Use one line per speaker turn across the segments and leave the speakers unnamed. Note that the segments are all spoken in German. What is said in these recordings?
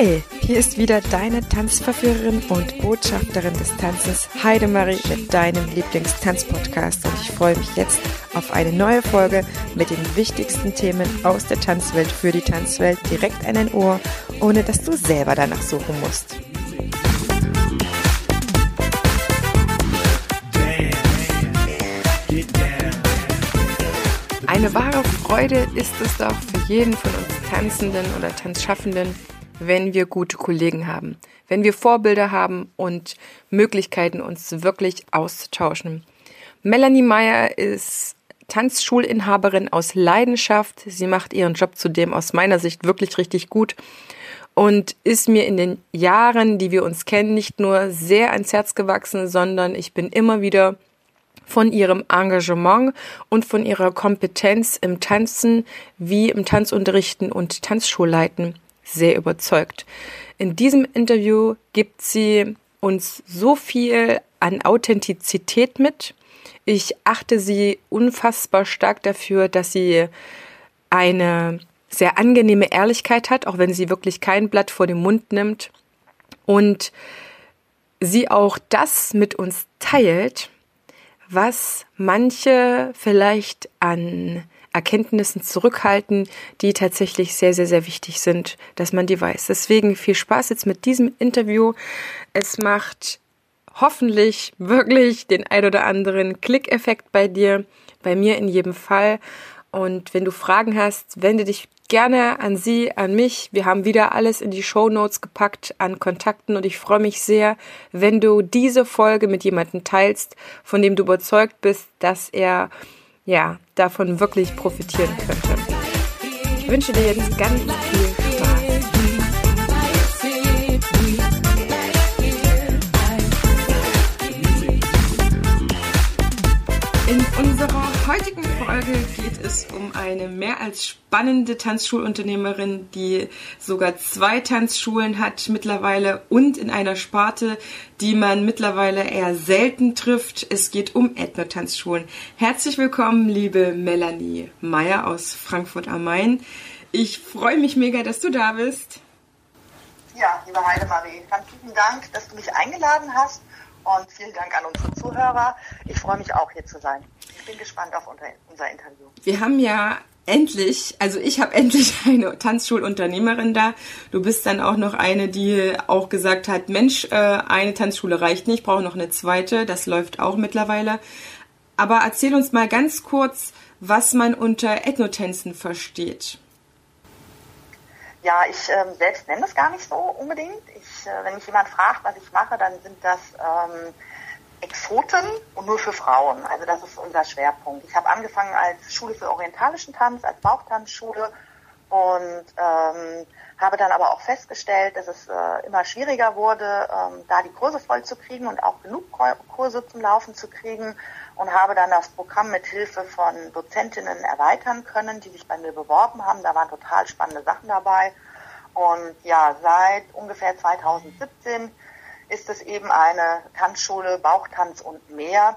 Hi, hier ist wieder deine Tanzverführerin und Botschafterin des Tanzes Heidemarie mit deinem Lieblingstanzpodcast und ich freue mich jetzt auf eine neue Folge mit den wichtigsten Themen aus der Tanzwelt für die Tanzwelt direkt an dein Ohr, ohne dass du selber danach suchen musst. Eine wahre Freude ist es doch für jeden von uns Tanzenden oder Tanzschaffenden, wenn wir gute Kollegen haben, wenn wir Vorbilder haben und Möglichkeiten, uns wirklich auszutauschen. Melanie Meyer ist Tanzschulinhaberin aus Leidenschaft. Sie macht ihren Job zudem aus meiner Sicht wirklich richtig gut und ist mir in den Jahren, die wir uns kennen, nicht nur sehr ans Herz gewachsen, sondern ich bin immer wieder von ihrem Engagement und von ihrer Kompetenz im Tanzen wie im Tanzunterrichten und Tanzschulleiten sehr überzeugt. In diesem Interview gibt sie uns so viel an Authentizität mit. Ich achte sie unfassbar stark dafür, dass sie eine sehr angenehme Ehrlichkeit hat, auch wenn sie wirklich kein Blatt vor den Mund nimmt und sie auch das mit uns teilt, was manche vielleicht an Erkenntnissen zurückhalten, die tatsächlich sehr, sehr, sehr wichtig sind, dass man die weiß. Deswegen viel Spaß jetzt mit diesem Interview. Es macht hoffentlich wirklich den ein oder anderen Klickeffekt bei dir, bei mir in jedem Fall. Und wenn du Fragen hast, wende dich gerne an sie, an mich. Wir haben wieder alles in die Show Notes gepackt an Kontakten und ich freue mich sehr, wenn du diese Folge mit jemandem teilst, von dem du überzeugt bist, dass er ja, davon wirklich profitieren könnte. Ich wünsche dir jetzt ganz viel heutigen Folge geht es um eine mehr als spannende Tanzschulunternehmerin, die sogar zwei Tanzschulen hat mittlerweile und in einer Sparte, die man mittlerweile eher selten trifft. Es geht um Ethno-Tanzschulen. Herzlich willkommen, liebe Melanie Meyer aus Frankfurt am Main. Ich freue mich mega, dass du da bist.
Ja, liebe Heidemarie, ganz vielen Dank, dass du mich eingeladen hast und vielen Dank an unsere Zuhörer. Ich freue mich auch hier zu sein. Ich bin gespannt auf unser Interview.
Wir haben ja endlich, also ich habe endlich eine Tanzschulunternehmerin da. Du bist dann auch noch eine, die auch gesagt hat, Mensch, äh, eine Tanzschule reicht nicht, ich brauche noch eine zweite. Das läuft auch mittlerweile. Aber erzähl uns mal ganz kurz, was man unter Ethnotänzen versteht.
Ja, ich äh, selbst nenne das gar nicht so unbedingt. Ich, äh, wenn mich jemand fragt, was ich mache, dann sind das ähm, Exoten und nur für Frauen. Also das ist unser Schwerpunkt. Ich habe angefangen als Schule für orientalischen Tanz, als Bauchtanzschule und ähm, habe dann aber auch festgestellt, dass es äh, immer schwieriger wurde, ähm, da die Kurse voll zu kriegen und auch genug Kurse zum Laufen zu kriegen und habe dann das Programm mit Hilfe von Dozentinnen erweitern können, die sich bei mir beworben haben. Da waren total spannende Sachen dabei. Und ja, seit ungefähr 2017 ist es eben eine Tanzschule, Bauchtanz und mehr.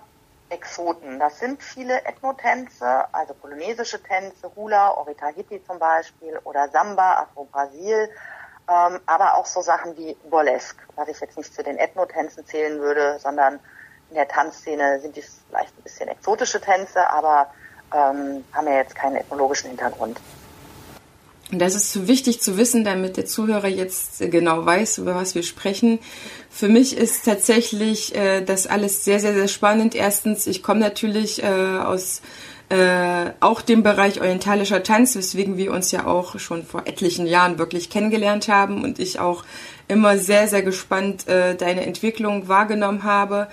Exoten. Das sind viele Ethnotänze, also polonesische Tänze, Hula, Orita Hippie zum Beispiel oder Samba, Afro-Brasil, ähm, aber auch so Sachen wie Burlesque, was ich jetzt nicht zu den Ethnotänzen zählen würde, sondern in der Tanzszene sind dies vielleicht ein bisschen exotische Tänze, aber ähm, haben ja jetzt keinen ethnologischen Hintergrund.
Und das ist wichtig zu wissen, damit der Zuhörer jetzt genau weiß, über was wir sprechen. Für mich ist tatsächlich äh, das alles sehr, sehr, sehr spannend. Erstens, ich komme natürlich äh, aus äh, auch dem Bereich orientalischer Tanz, weswegen wir uns ja auch schon vor etlichen Jahren wirklich kennengelernt haben und ich auch immer sehr, sehr gespannt äh, deine Entwicklung wahrgenommen habe.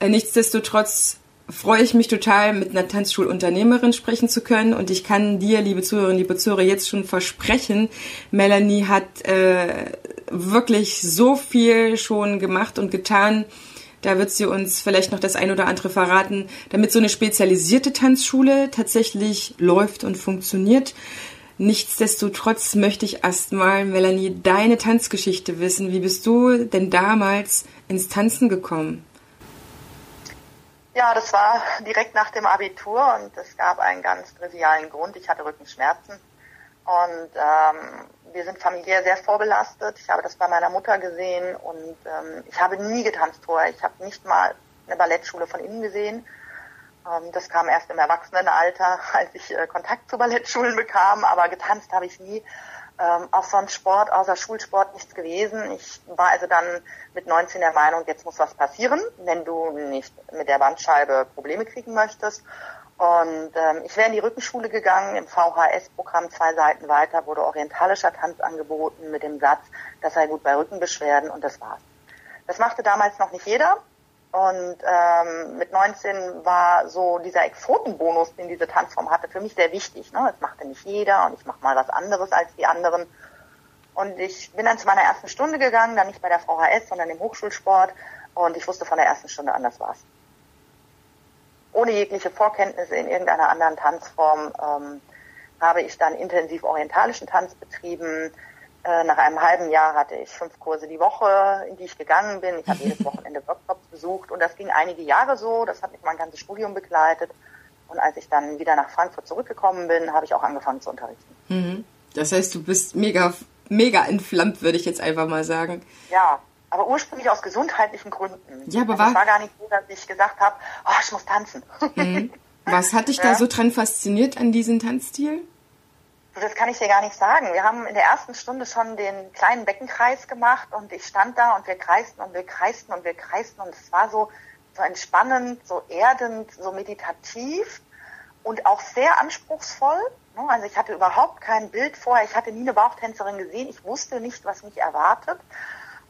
Äh, nichtsdestotrotz freue ich mich total, mit einer Tanzschulunternehmerin sprechen zu können. Und ich kann dir, liebe Zuhörerinnen, liebe Zuhörer, jetzt schon versprechen, Melanie hat äh, wirklich so viel schon gemacht und getan. Da wird sie uns vielleicht noch das ein oder andere verraten, damit so eine spezialisierte Tanzschule tatsächlich läuft und funktioniert. Nichtsdestotrotz möchte ich erstmal, Melanie, deine Tanzgeschichte wissen. Wie bist du denn damals ins Tanzen gekommen?
Ja, das war direkt nach dem Abitur und es gab einen ganz trivialen Grund. Ich hatte Rückenschmerzen und ähm, wir sind familiär sehr vorbelastet. Ich habe das bei meiner Mutter gesehen und ähm, ich habe nie getanzt vorher. Ich habe nicht mal eine Ballettschule von innen gesehen. Ähm, das kam erst im Erwachsenenalter, als ich äh, Kontakt zu Ballettschulen bekam, aber getanzt habe ich nie. Ähm, auch sonst Sport, außer Schulsport nichts gewesen. Ich war also dann mit 19 der Meinung, jetzt muss was passieren, wenn du nicht mit der Bandscheibe Probleme kriegen möchtest. Und ähm, ich wäre in die Rückenschule gegangen, im VHS-Programm zwei Seiten weiter wurde orientalischer Tanz angeboten mit dem Satz, das sei gut bei Rückenbeschwerden und das war's. Das machte damals noch nicht jeder. Und ähm, mit 19 war so dieser Exotenbonus, den diese Tanzform hatte, für mich sehr wichtig. Ne? Das machte nicht jeder und ich mache mal was anderes als die anderen. Und ich bin dann zu meiner ersten Stunde gegangen, dann nicht bei der VHS, sondern im Hochschulsport. Und ich wusste von der ersten Stunde an, das war's ohne jegliche Vorkenntnisse in irgendeiner anderen Tanzform ähm, habe ich dann intensiv orientalischen Tanz betrieben. Äh, nach einem halben Jahr hatte ich fünf Kurse die Woche, in die ich gegangen bin. Ich habe jedes Wochenende Workshops besucht und das ging einige Jahre so. Das hat mich mein ganzes Studium begleitet. Und als ich dann wieder nach Frankfurt zurückgekommen bin, habe ich auch angefangen zu unterrichten.
Mhm. Das heißt, du bist mega, mega entflammt, würde ich jetzt einfach mal sagen.
Ja, aber ursprünglich aus gesundheitlichen Gründen.
Ja, aber
also
war,
es war gar nicht so, dass ich gesagt habe, oh, ich muss tanzen.
Mhm. Was hat dich ja? da so dran fasziniert an diesem Tanzstil?
Das kann ich dir gar nicht sagen. Wir haben in der ersten Stunde schon den kleinen Beckenkreis gemacht und ich stand da und wir kreisten und wir kreisten und wir kreisten und es war so, so entspannend, so erdend, so meditativ und auch sehr anspruchsvoll. Ne? Also ich hatte überhaupt kein Bild vorher. Ich hatte nie eine Bauchtänzerin gesehen. Ich wusste nicht, was mich erwartet.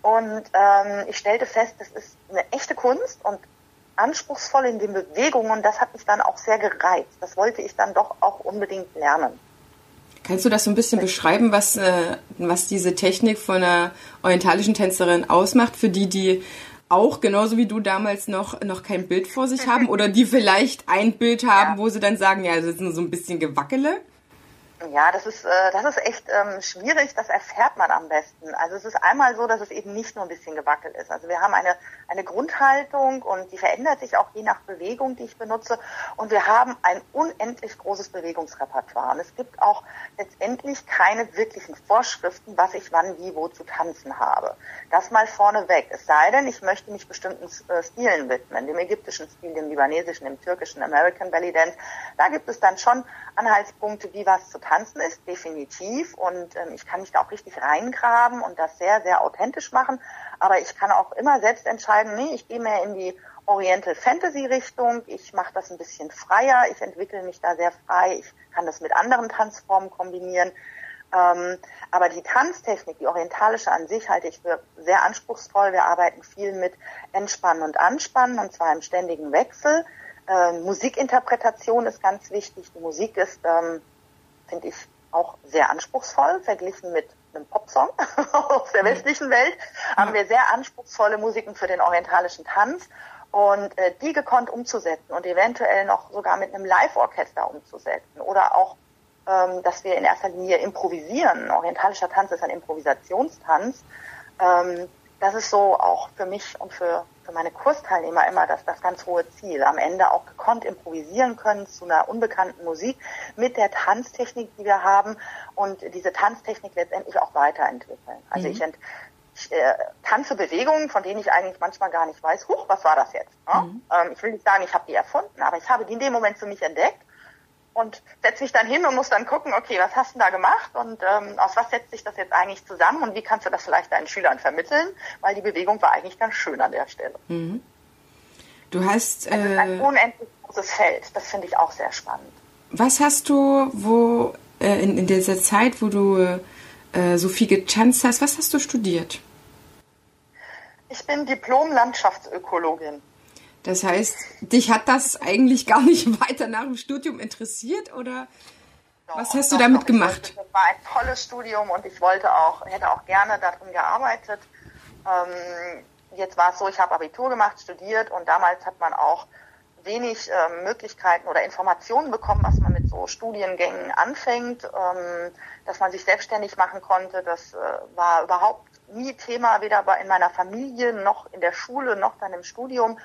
Und ähm, ich stellte fest, das ist eine echte Kunst und anspruchsvoll in den Bewegungen das hat mich dann auch sehr gereizt. Das wollte ich dann doch auch unbedingt lernen.
Kannst du das so ein bisschen beschreiben, was, äh, was diese Technik von einer orientalischen Tänzerin ausmacht, für die, die auch genauso wie du damals noch, noch kein Bild vor sich haben oder die vielleicht ein Bild haben, ja. wo sie dann sagen, ja, das ist nur so ein bisschen Gewackele?
Ja, das ist, äh, das ist echt ähm, schwierig, das erfährt man am besten. Also es ist einmal so, dass es eben nicht nur ein bisschen gewackelt ist. Also wir haben eine, eine Grundhaltung und die verändert sich auch je nach Bewegung, die ich benutze. Und wir haben ein unendlich großes Bewegungsrepertoire. Und es gibt auch letztendlich keine wirklichen Vorschriften, was ich wann, wie, wo zu tanzen habe. Das mal vorneweg. Es sei denn, ich möchte mich bestimmten äh, Stilen widmen, dem ägyptischen Stil, dem libanesischen, dem türkischen, American Belly Dance. Da gibt es dann schon Anhaltspunkte, wie was zu tanzen ist, definitiv. Und ähm, ich kann mich da auch richtig reingraben und das sehr, sehr authentisch machen. Aber ich kann auch immer selbst entscheiden, nee, ich gehe mehr in die Oriental Fantasy Richtung. Ich mache das ein bisschen freier. Ich entwickle mich da sehr frei. Ich kann das mit anderen Tanzformen kombinieren. Ähm, aber die Tanztechnik, die orientalische an sich, halte ich für sehr anspruchsvoll. Wir arbeiten viel mit Entspannen und Anspannen und zwar im ständigen Wechsel. Ähm, Musikinterpretation ist ganz wichtig. Die Musik ist ähm, finde ich auch sehr anspruchsvoll, verglichen mit einem Popsong aus der mhm. westlichen Welt, haben wir sehr anspruchsvolle Musiken für den orientalischen Tanz und äh, die gekonnt umzusetzen und eventuell noch sogar mit einem Live-Orchester umzusetzen oder auch, ähm, dass wir in erster Linie improvisieren. Orientalischer Tanz ist ein Improvisationstanz. Ähm, das ist so auch für mich und für für meine Kursteilnehmer immer das, das ganz hohe Ziel. Am Ende auch gekonnt improvisieren können zu einer unbekannten Musik mit der Tanztechnik, die wir haben und diese Tanztechnik letztendlich auch weiterentwickeln. Also mhm. ich, ent, ich äh, tanze Bewegungen, von denen ich eigentlich manchmal gar nicht weiß, huch, was war das jetzt? Ne? Mhm. Ähm, ich will nicht sagen, ich habe die erfunden, aber ich habe die in dem Moment für mich entdeckt und setze mich dann hin und muss dann gucken, okay, was hast du da gemacht und ähm, aus was setzt sich das jetzt eigentlich zusammen und wie kannst du das vielleicht deinen Schülern vermitteln, weil die Bewegung war eigentlich ganz schön an der Stelle.
Mhm. Du hast...
Äh, ist ein unendlich großes Feld, das finde ich auch sehr spannend.
Was hast du, wo äh, in, in dieser Zeit, wo du äh, so viel getanzt hast, was hast du studiert?
Ich bin Diplom-Landschaftsökologin.
Das heißt, dich hat das eigentlich gar nicht weiter nach dem Studium interessiert oder doch, was hast du damit doch, gemacht?
Das war ein tolles Studium und ich wollte auch, hätte auch gerne darin gearbeitet. Ähm, jetzt war es so, ich habe Abitur gemacht, studiert und damals hat man auch wenig äh, Möglichkeiten oder Informationen bekommen, was man mit so Studiengängen anfängt, ähm, dass man sich selbstständig machen konnte. Das äh, war überhaupt nie Thema, weder in meiner Familie noch in der Schule noch dann im Studium.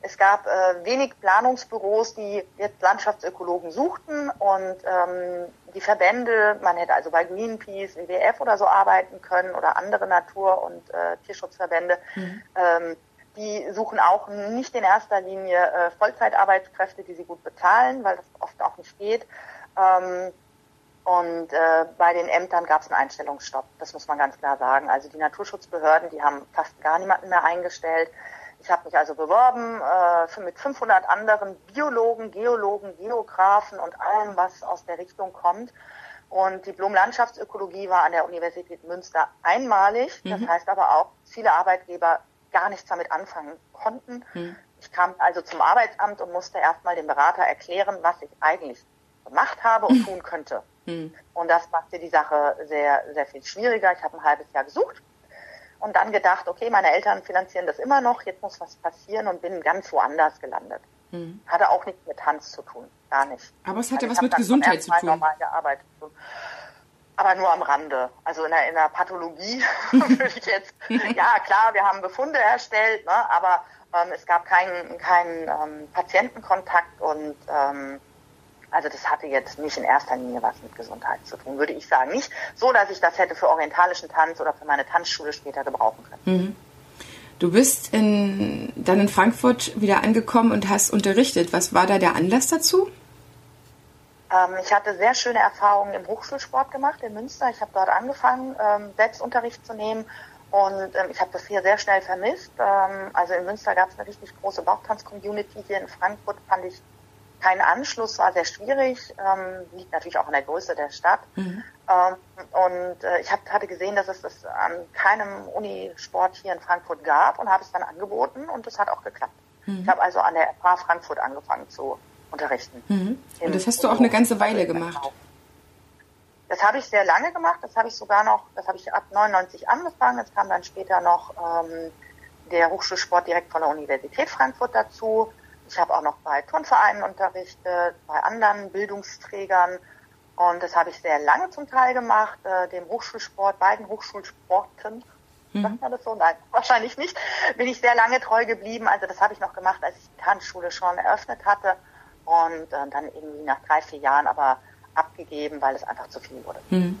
Es gab äh, wenig Planungsbüros, die jetzt Landschaftsökologen suchten und ähm, die Verbände, man hätte also bei Greenpeace, WWF oder so arbeiten können oder andere Natur- und äh, Tierschutzverbände. Mhm. Ähm, die suchen auch nicht in erster Linie äh, Vollzeitarbeitskräfte, die sie gut bezahlen, weil das oft auch nicht geht. Ähm, und äh, bei den Ämtern gab es einen Einstellungsstopp, das muss man ganz klar sagen. Also die Naturschutzbehörden, die haben fast gar niemanden mehr eingestellt. Ich habe mich also beworben äh, mit 500 anderen Biologen, Geologen, Geografen und allem, was aus der Richtung kommt. Und Diplom Landschaftsökologie war an der Universität Münster einmalig. Das mhm. heißt aber auch, viele Arbeitgeber gar nichts damit anfangen konnten. Mhm. Ich kam also zum Arbeitsamt und musste erstmal dem Berater erklären, was ich eigentlich gemacht habe und tun könnte. Mhm. Und das machte die Sache sehr, sehr viel schwieriger. Ich habe ein halbes Jahr gesucht und dann gedacht, okay, meine Eltern finanzieren das immer noch, jetzt muss was passieren und bin ganz woanders gelandet. Mhm. Hatte auch nichts mit Tanz zu tun, gar nicht.
Aber es hat ja also was mit Gesundheit zu tun.
Normal gearbeitet. Aber nur am Rande. Also in der, in der Pathologie würde ich jetzt, ja klar, wir haben Befunde erstellt, ne, aber ähm, es gab keinen keinen ähm, Patientenkontakt und ähm, also das hatte jetzt nicht in erster Linie was mit Gesundheit zu tun, würde ich sagen. Nicht so, dass ich das hätte für orientalischen Tanz oder für meine Tanzschule später gebrauchen können. Mhm.
Du bist in, dann in Frankfurt wieder angekommen und hast unterrichtet. Was war da der Anlass dazu?
Ähm, ich hatte sehr schöne Erfahrungen im Hochschulsport gemacht in Münster. Ich habe dort angefangen, ähm, Selbstunterricht zu nehmen und ähm, ich habe das hier sehr schnell vermisst. Ähm, also in Münster gab es eine richtig große Bauchtanz-Community. Hier in Frankfurt fand ich kein Anschluss war sehr schwierig, ähm, liegt natürlich auch an der Größe der Stadt. Mhm. Ähm, und äh, ich hab, hatte gesehen, dass es das an keinem Unisport hier in Frankfurt gab und habe es dann angeboten und es hat auch geklappt. Mhm. Ich habe also an der FH Frankfurt angefangen zu unterrichten.
Mhm. Und das hast du auch eine ganze Weile gemacht.
Das habe ich sehr lange gemacht. Das habe ich sogar noch, das habe ich ab 99 angefangen. Es kam dann später noch ähm, der Hochschulsport direkt von der Universität Frankfurt dazu. Ich habe auch noch bei Turnvereinen unterrichtet, bei anderen Bildungsträgern. Und das habe ich sehr lange zum Teil gemacht, äh, dem Hochschulsport, beiden Hochschulsporten. Mhm. Sagt man das so? Nein, wahrscheinlich nicht. Bin ich sehr lange treu geblieben. Also das habe ich noch gemacht, als ich die Tanzschule schon eröffnet hatte. Und äh, dann irgendwie nach drei, vier Jahren aber abgegeben, weil es einfach zu viel wurde. Mhm.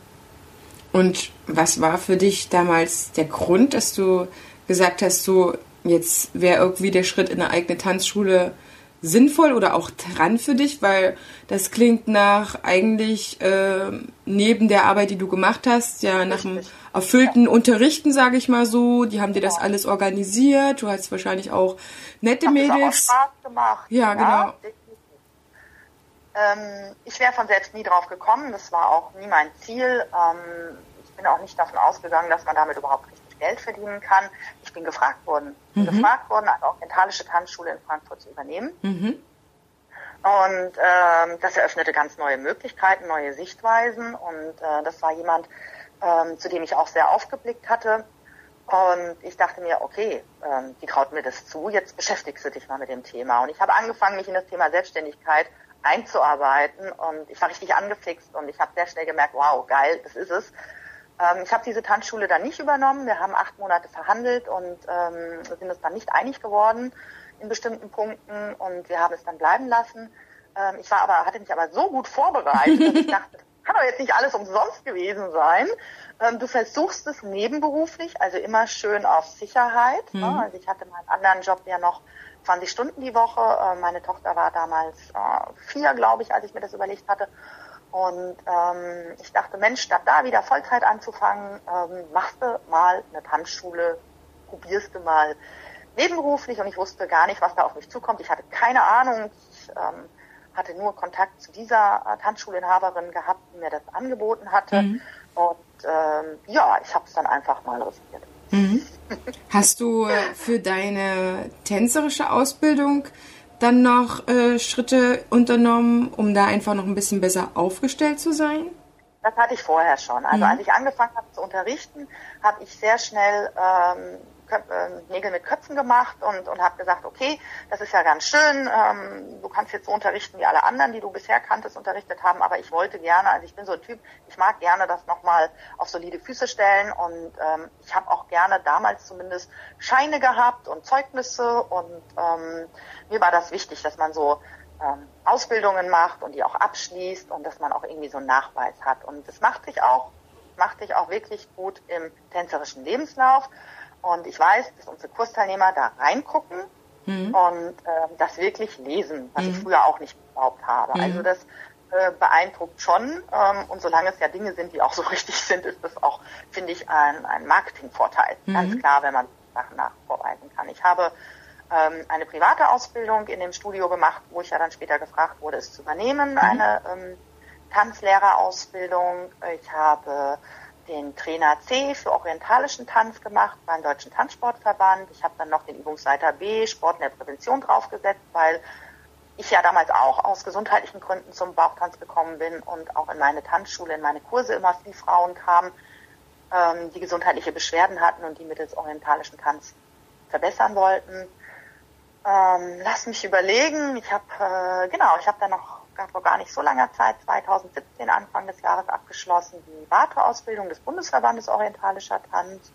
Und was war für dich damals der Grund, dass du gesagt hast, so Jetzt wäre irgendwie der Schritt in eine eigene Tanzschule sinnvoll oder auch dran für dich, weil das klingt nach eigentlich äh, neben der Arbeit, die du gemacht hast, ja nach einem erfüllten ja. Unterrichten, sage ich mal so. Die haben dir das alles organisiert. Du hast wahrscheinlich auch nette Hat Mädels.
Auch Spaß gemacht.
Ja, genau.
Ähm, ich wäre von selbst nie drauf gekommen. Das war auch nie mein Ziel. Ähm, ich bin auch nicht davon ausgegangen, dass man damit überhaupt richtig Geld verdienen kann. Ich bin gefragt worden, mhm. gefragt worden, eine orientalische Tanzschule in Frankfurt zu übernehmen. Mhm. Und ähm, das eröffnete ganz neue Möglichkeiten, neue Sichtweisen. Und äh, das war jemand, ähm, zu dem ich auch sehr aufgeblickt hatte. Und ich dachte mir, okay, ähm, die traut mir das zu, jetzt beschäftigst du dich mal mit dem Thema. Und ich habe angefangen, mich in das Thema Selbstständigkeit einzuarbeiten und ich war richtig angefixt und ich habe sehr schnell gemerkt, wow, geil, das ist es. Ähm, ich habe diese Tanzschule dann nicht übernommen. Wir haben acht Monate verhandelt und ähm, sind uns dann nicht einig geworden in bestimmten Punkten und wir haben es dann bleiben lassen. Ähm, ich war aber, hatte mich aber so gut vorbereitet, dass ich dachte, kann doch jetzt nicht alles umsonst gewesen sein. Ähm, du versuchst es nebenberuflich, also immer schön auf Sicherheit. Ne? Mhm. Ne? Also ich hatte meinen anderen Job ja noch 20 Stunden die Woche. Äh, meine Tochter war damals äh, vier, glaube ich, als ich mir das überlegt hatte. Und ähm, ich dachte, Mensch, statt da wieder Vollzeit anzufangen, ähm, machst du mal eine Tanzschule, probierst du mal nebenberuflich und ich wusste gar nicht, was da auf mich zukommt. Ich hatte keine Ahnung. Ich ähm, hatte nur Kontakt zu dieser äh, Tanzschulinhaberin gehabt, die mir das angeboten hatte. Mhm. Und ähm, ja, ich habe es dann einfach mal riskiert.
Mhm. Hast du äh, für deine tänzerische Ausbildung dann noch äh, Schritte unternommen, um da einfach noch ein bisschen besser aufgestellt zu sein?
Das hatte ich vorher schon. Also mhm. als ich angefangen habe zu unterrichten, habe ich sehr schnell ähm, äh, Nägel mit Köpfen gemacht und, und habe gesagt, okay, das ist ja ganz schön, ähm, du kannst jetzt so unterrichten wie alle anderen, die du bisher kanntest, unterrichtet haben, aber ich wollte gerne, also ich bin so ein Typ, ich mag gerne das nochmal auf solide Füße stellen und ähm, ich habe auch gerne damals zumindest Scheine gehabt und Zeugnisse und ähm, mir war das wichtig, dass man so ähm, Ausbildungen macht und die auch abschließt und dass man auch irgendwie so einen Nachweis hat. Und das macht sich auch, macht sich auch wirklich gut im tänzerischen Lebenslauf. Und ich weiß, dass unsere Kursteilnehmer da reingucken mhm. und äh, das wirklich lesen, was mhm. ich früher auch nicht geglaubt habe. Mhm. Also das äh, beeindruckt schon. Ähm, und solange es ja Dinge sind, die auch so richtig sind, ist das auch, finde ich, ein, ein Marketingvorteil. Ganz mhm. klar, wenn man Sachen nachvorweisen kann. Ich habe ähm, eine private Ausbildung in dem Studio gemacht, wo ich ja dann später gefragt wurde, es zu übernehmen, mhm. eine ähm, Tanzlehrerausbildung. Ich habe den Trainer C für orientalischen Tanz gemacht beim Deutschen Tanzsportverband. Ich habe dann noch den Übungsleiter B Sport in der Prävention draufgesetzt, weil ich ja damals auch aus gesundheitlichen Gründen zum Bauchtanz gekommen bin und auch in meine Tanzschule, in meine Kurse immer viele Frauen kamen, ähm, die gesundheitliche Beschwerden hatten und die mittels orientalischen Tanz verbessern wollten. Ähm, lass mich überlegen. Ich habe äh, genau, ich habe dann noch vor gar nicht so langer Zeit, 2017 Anfang des Jahres abgeschlossen, die Warteausbildung des Bundesverbandes Orientalischer Tanz.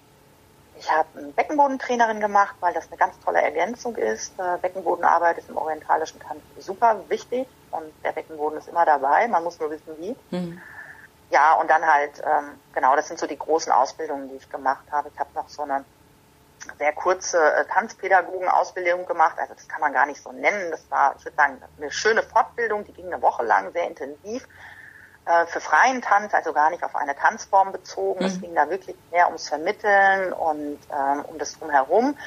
Ich habe eine Beckenbodentrainerin gemacht, weil das eine ganz tolle Ergänzung ist. Äh, Beckenbodenarbeit ist im orientalischen Tanz super wichtig und der Beckenboden ist immer dabei. Man muss nur wissen, wie. Mhm. Ja, und dann halt, ähm, genau, das sind so die großen Ausbildungen, die ich gemacht habe. Ich habe noch so eine sehr kurze äh, Tanzpädagogen-Ausbildung gemacht. Also das kann man gar nicht so nennen. Das war, ich würde sagen, eine schöne Fortbildung, die ging eine Woche lang, sehr intensiv äh, für freien Tanz, also gar nicht auf eine Tanzform bezogen. Mhm. Es ging da wirklich mehr ums Vermitteln und ähm, um das drumherum.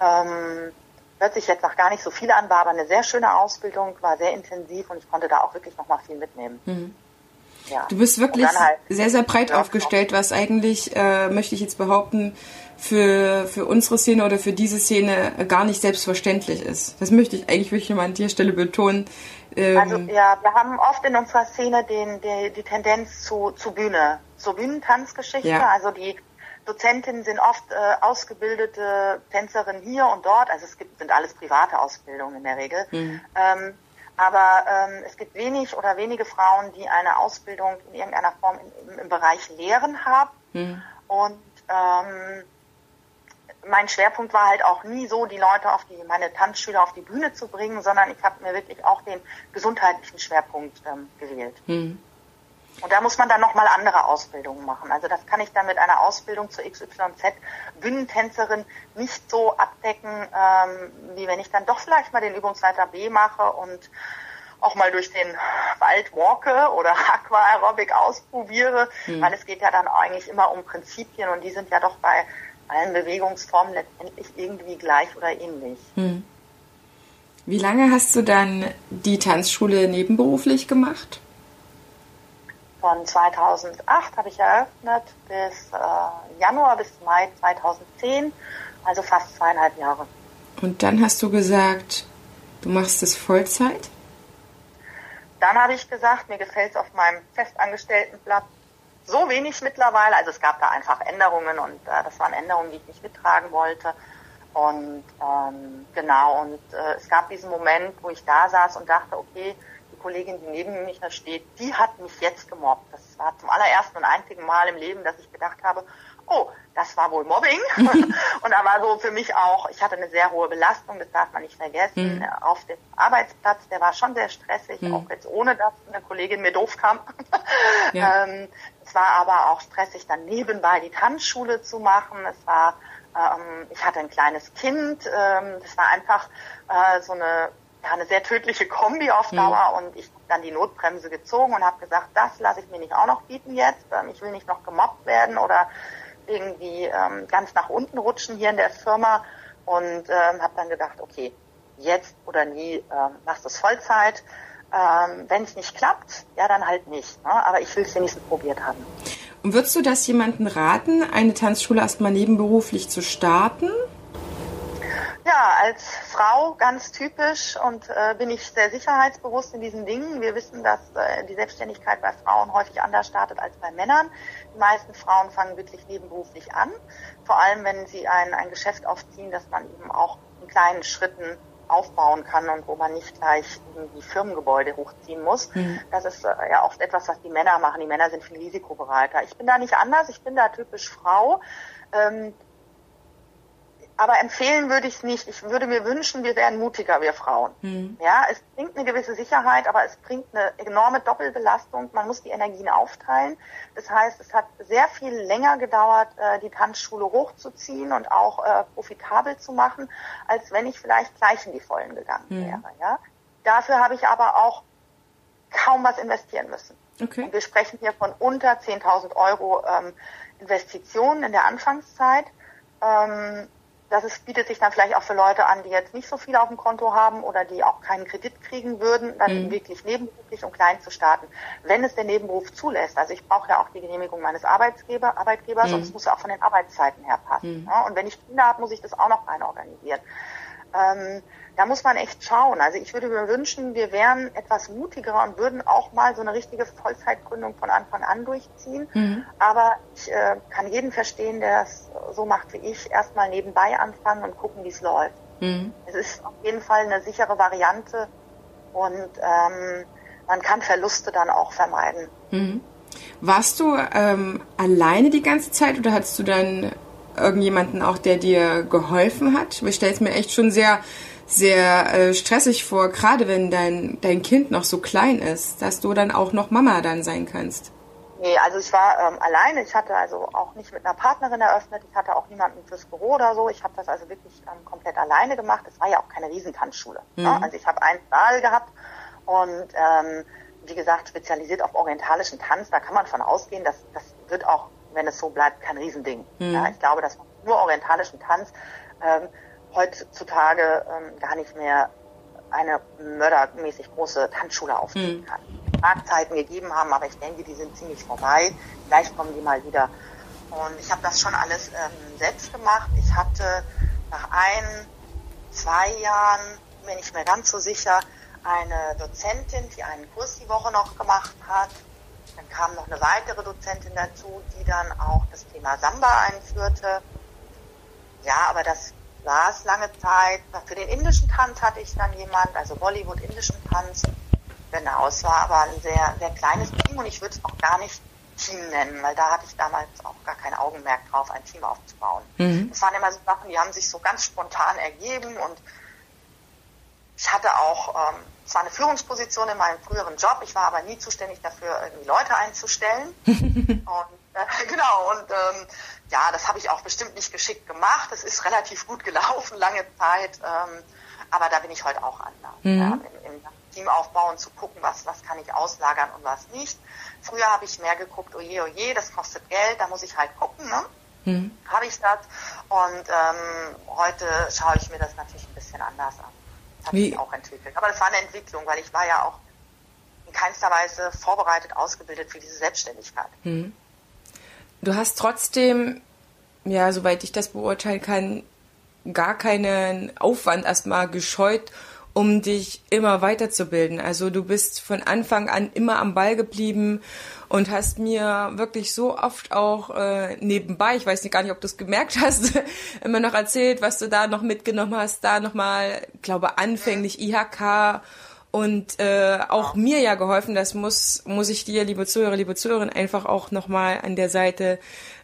Ähm, hört sich jetzt noch gar nicht so viel an, war aber eine sehr schöne Ausbildung, war sehr intensiv und ich konnte da auch wirklich noch mal viel mitnehmen. Mhm.
Ja. Du bist wirklich halt, sehr, sehr breit aufgestellt, was eigentlich, äh, möchte ich jetzt behaupten, für, für unsere Szene oder für diese Szene gar nicht selbstverständlich ist. Das möchte ich eigentlich wirklich mal an der Stelle betonen.
Ähm also ja, wir haben oft in unserer Szene den, die, die Tendenz zu, zu Bühne, zur Bühnentanzgeschichte. Ja. Also die Dozentinnen sind oft äh, ausgebildete Tänzerinnen hier und dort. Also es gibt, sind alles private Ausbildungen in der Regel. Mhm. Ähm, aber ähm, es gibt wenig oder wenige Frauen, die eine Ausbildung in irgendeiner Form in, im, im Bereich Lehren haben. Mhm. Und ähm, mein Schwerpunkt war halt auch nie so, die Leute auf die, meine Tanzschüler auf die Bühne zu bringen, sondern ich habe mir wirklich auch den gesundheitlichen Schwerpunkt ähm, gewählt. Hm. Und da muss man dann nochmal andere Ausbildungen machen. Also das kann ich dann mit einer Ausbildung zur XYZ Bühnentänzerin nicht so abdecken, ähm, wie wenn ich dann doch vielleicht mal den Übungsleiter B mache und auch mal durch den Wald walke oder Aquaerobik ausprobiere, hm. weil es geht ja dann eigentlich immer um Prinzipien und die sind ja doch bei allen Bewegungsformen letztendlich irgendwie gleich oder ähnlich. Hm.
Wie lange hast du dann die Tanzschule nebenberuflich gemacht?
Von 2008 habe ich eröffnet bis äh, Januar bis Mai 2010, also fast zweieinhalb Jahre.
Und dann hast du gesagt, du machst es Vollzeit?
Dann habe ich gesagt, mir gefällt es auf meinem festangestellten Blatt so wenig mittlerweile. Also es gab da einfach Änderungen und äh, das waren Änderungen, die ich nicht mittragen wollte. Und ähm, genau, und äh, es gab diesen Moment, wo ich da saß und dachte, okay, die Kollegin, die neben da steht, die hat mich jetzt gemobbt. Das war zum allerersten und einzigen Mal im Leben, dass ich gedacht habe, oh, das war wohl Mobbing. und da war so für mich auch, ich hatte eine sehr hohe Belastung, das darf man nicht vergessen, mhm. auf dem Arbeitsplatz, der war schon sehr stressig, mhm. auch jetzt ohne, dass eine Kollegin mir doof kam. ja. ähm, es war aber auch stressig, dann nebenbei die Tanzschule zu machen. Es war, ähm, ich hatte ein kleines Kind. Ähm, das war einfach äh, so eine, ja, eine sehr tödliche Kombi auf mhm. Dauer. Mhm. Und ich habe dann die Notbremse gezogen und habe gesagt, das lasse ich mir nicht auch noch bieten jetzt. Ähm, ich will nicht noch gemobbt werden oder irgendwie ähm, ganz nach unten rutschen hier in der Firma. Und ähm, habe dann gedacht, okay, jetzt oder nie, äh, machst du es Vollzeit. Ähm, Wenn es nicht klappt, ja, dann halt nicht. Ne? Aber ich will es wenigstens probiert haben.
Und würdest du das jemandem raten, eine Tanzschule erstmal nebenberuflich zu starten?
Ja, als Frau ganz typisch und äh, bin ich sehr sicherheitsbewusst in diesen Dingen. Wir wissen, dass äh, die Selbstständigkeit bei Frauen häufig anders startet als bei Männern. Die meisten Frauen fangen wirklich nebenberuflich an, vor allem wenn sie ein, ein Geschäft aufziehen, das man eben auch in kleinen Schritten aufbauen kann und wo man nicht gleich die Firmengebäude hochziehen muss. Mhm. Das ist äh, ja oft etwas, was die Männer machen. Die Männer sind viel risikobereiter. Ich bin da nicht anders. Ich bin da typisch Frau. Ähm, aber empfehlen würde ich es nicht. Ich würde mir wünschen, wir wären mutiger, wir Frauen. Mhm. Ja, es bringt eine gewisse Sicherheit, aber es bringt eine enorme Doppelbelastung. Man muss die Energien aufteilen. Das heißt, es hat sehr viel länger gedauert, äh, die Tanzschule hochzuziehen und auch äh, profitabel zu machen, als wenn ich vielleicht gleich in die Vollen gegangen mhm. wäre. Ja, dafür habe ich aber auch kaum was investieren müssen. Okay. Wir sprechen hier von unter 10.000 Euro ähm, Investitionen in der Anfangszeit. Ähm, das ist, bietet sich dann vielleicht auch für Leute an, die jetzt nicht so viel auf dem Konto haben oder die auch keinen Kredit kriegen würden, dann mhm. wirklich nebenberuflich und klein zu starten, wenn es der Nebenberuf zulässt. Also ich brauche ja auch die Genehmigung meines Arbeitgeber, Arbeitgebers mhm. und es muss ja auch von den Arbeitszeiten her passen. Mhm. Ja, und wenn ich Kinder habe, muss ich das auch noch rein organisieren. Ähm, da muss man echt schauen. Also ich würde mir wünschen, wir wären etwas mutiger und würden auch mal so eine richtige Vollzeitgründung von Anfang an durchziehen. Mhm. Aber ich äh, kann jeden verstehen, der es so macht wie ich, erstmal nebenbei anfangen und gucken, wie es läuft. Mhm. Es ist auf jeden Fall eine sichere Variante und ähm, man kann Verluste dann auch vermeiden.
Mhm. Warst du ähm, alleine die ganze Zeit oder hattest du dann irgendjemanden auch, der dir geholfen hat? Ich stelle es mir echt schon sehr sehr äh, stressig vor, gerade wenn dein, dein Kind noch so klein ist, dass du dann auch noch Mama dann sein kannst.
Nee, also ich war ähm, alleine. Ich hatte also auch nicht mit einer Partnerin eröffnet. Ich hatte auch niemanden fürs Büro oder so. Ich habe das also wirklich ähm, komplett alleine gemacht. Es war ja auch keine Riesentanzschule. Mhm. Ne? Also ich habe einen Saal gehabt und ähm, wie gesagt spezialisiert auf orientalischen Tanz. Da kann man von ausgehen, dass das wird auch, wenn es so bleibt, kein Riesending. Mhm. Ja, ich glaube, dass nur orientalischen Tanz ähm, heutzutage ähm, gar nicht mehr eine mördermäßig große Tanzschule aufziehen mhm. kann. Marktzeiten gegeben haben, aber ich denke, die sind ziemlich vorbei. Vielleicht kommen die mal wieder. Und ich habe das schon alles ähm, selbst gemacht. Ich hatte nach ein, zwei Jahren, bin ich mir ganz so sicher, eine Dozentin, die einen Kurs die Woche noch gemacht hat. Dann kam noch eine weitere Dozentin dazu, die dann auch das Thema Samba einführte. Ja, aber das war es lange Zeit. Für den indischen Tanz hatte ich dann jemand, also Bollywood indischen Tanz. Genau, es war aber ein sehr, sehr kleines Team und ich würde es auch gar nicht Team nennen, weil da hatte ich damals auch gar kein Augenmerk drauf, ein Team aufzubauen. Mhm. Das waren immer so Sachen, die haben sich so ganz spontan ergeben und ich hatte auch ähm, zwar eine Führungsposition in meinem früheren Job, ich war aber nie zuständig dafür, irgendwie Leute einzustellen. und äh, genau, und ähm, ja, das habe ich auch bestimmt nicht geschickt gemacht. Es ist relativ gut gelaufen, lange Zeit. Ähm, aber da bin ich heute auch anders. Mhm. Ja, im, Im Teamaufbau und zu gucken, was, was kann ich auslagern und was nicht. Früher habe ich mehr geguckt, oje, oje, das kostet Geld, da muss ich halt gucken, ne? Mhm. Habe ich das? Und ähm, heute schaue ich mir das natürlich ein bisschen anders an. Hat Wie? sich auch entwickelt. Aber das war eine Entwicklung, weil ich war ja auch in keinster Weise vorbereitet, ausgebildet für diese Selbstständigkeit. Mhm.
Du hast trotzdem, ja, soweit ich das beurteilen kann, gar keinen Aufwand erstmal gescheut, um dich immer weiterzubilden. Also du bist von Anfang an immer am Ball geblieben und hast mir wirklich so oft auch äh, nebenbei, ich weiß nicht gar nicht, ob du es gemerkt hast, immer noch erzählt, was du da noch mitgenommen hast, da nochmal, glaube anfänglich IHK und äh, auch mir ja geholfen. Das muss muss ich dir, liebe Zuhörer, liebe Zuhörerinnen, einfach auch nochmal an der Seite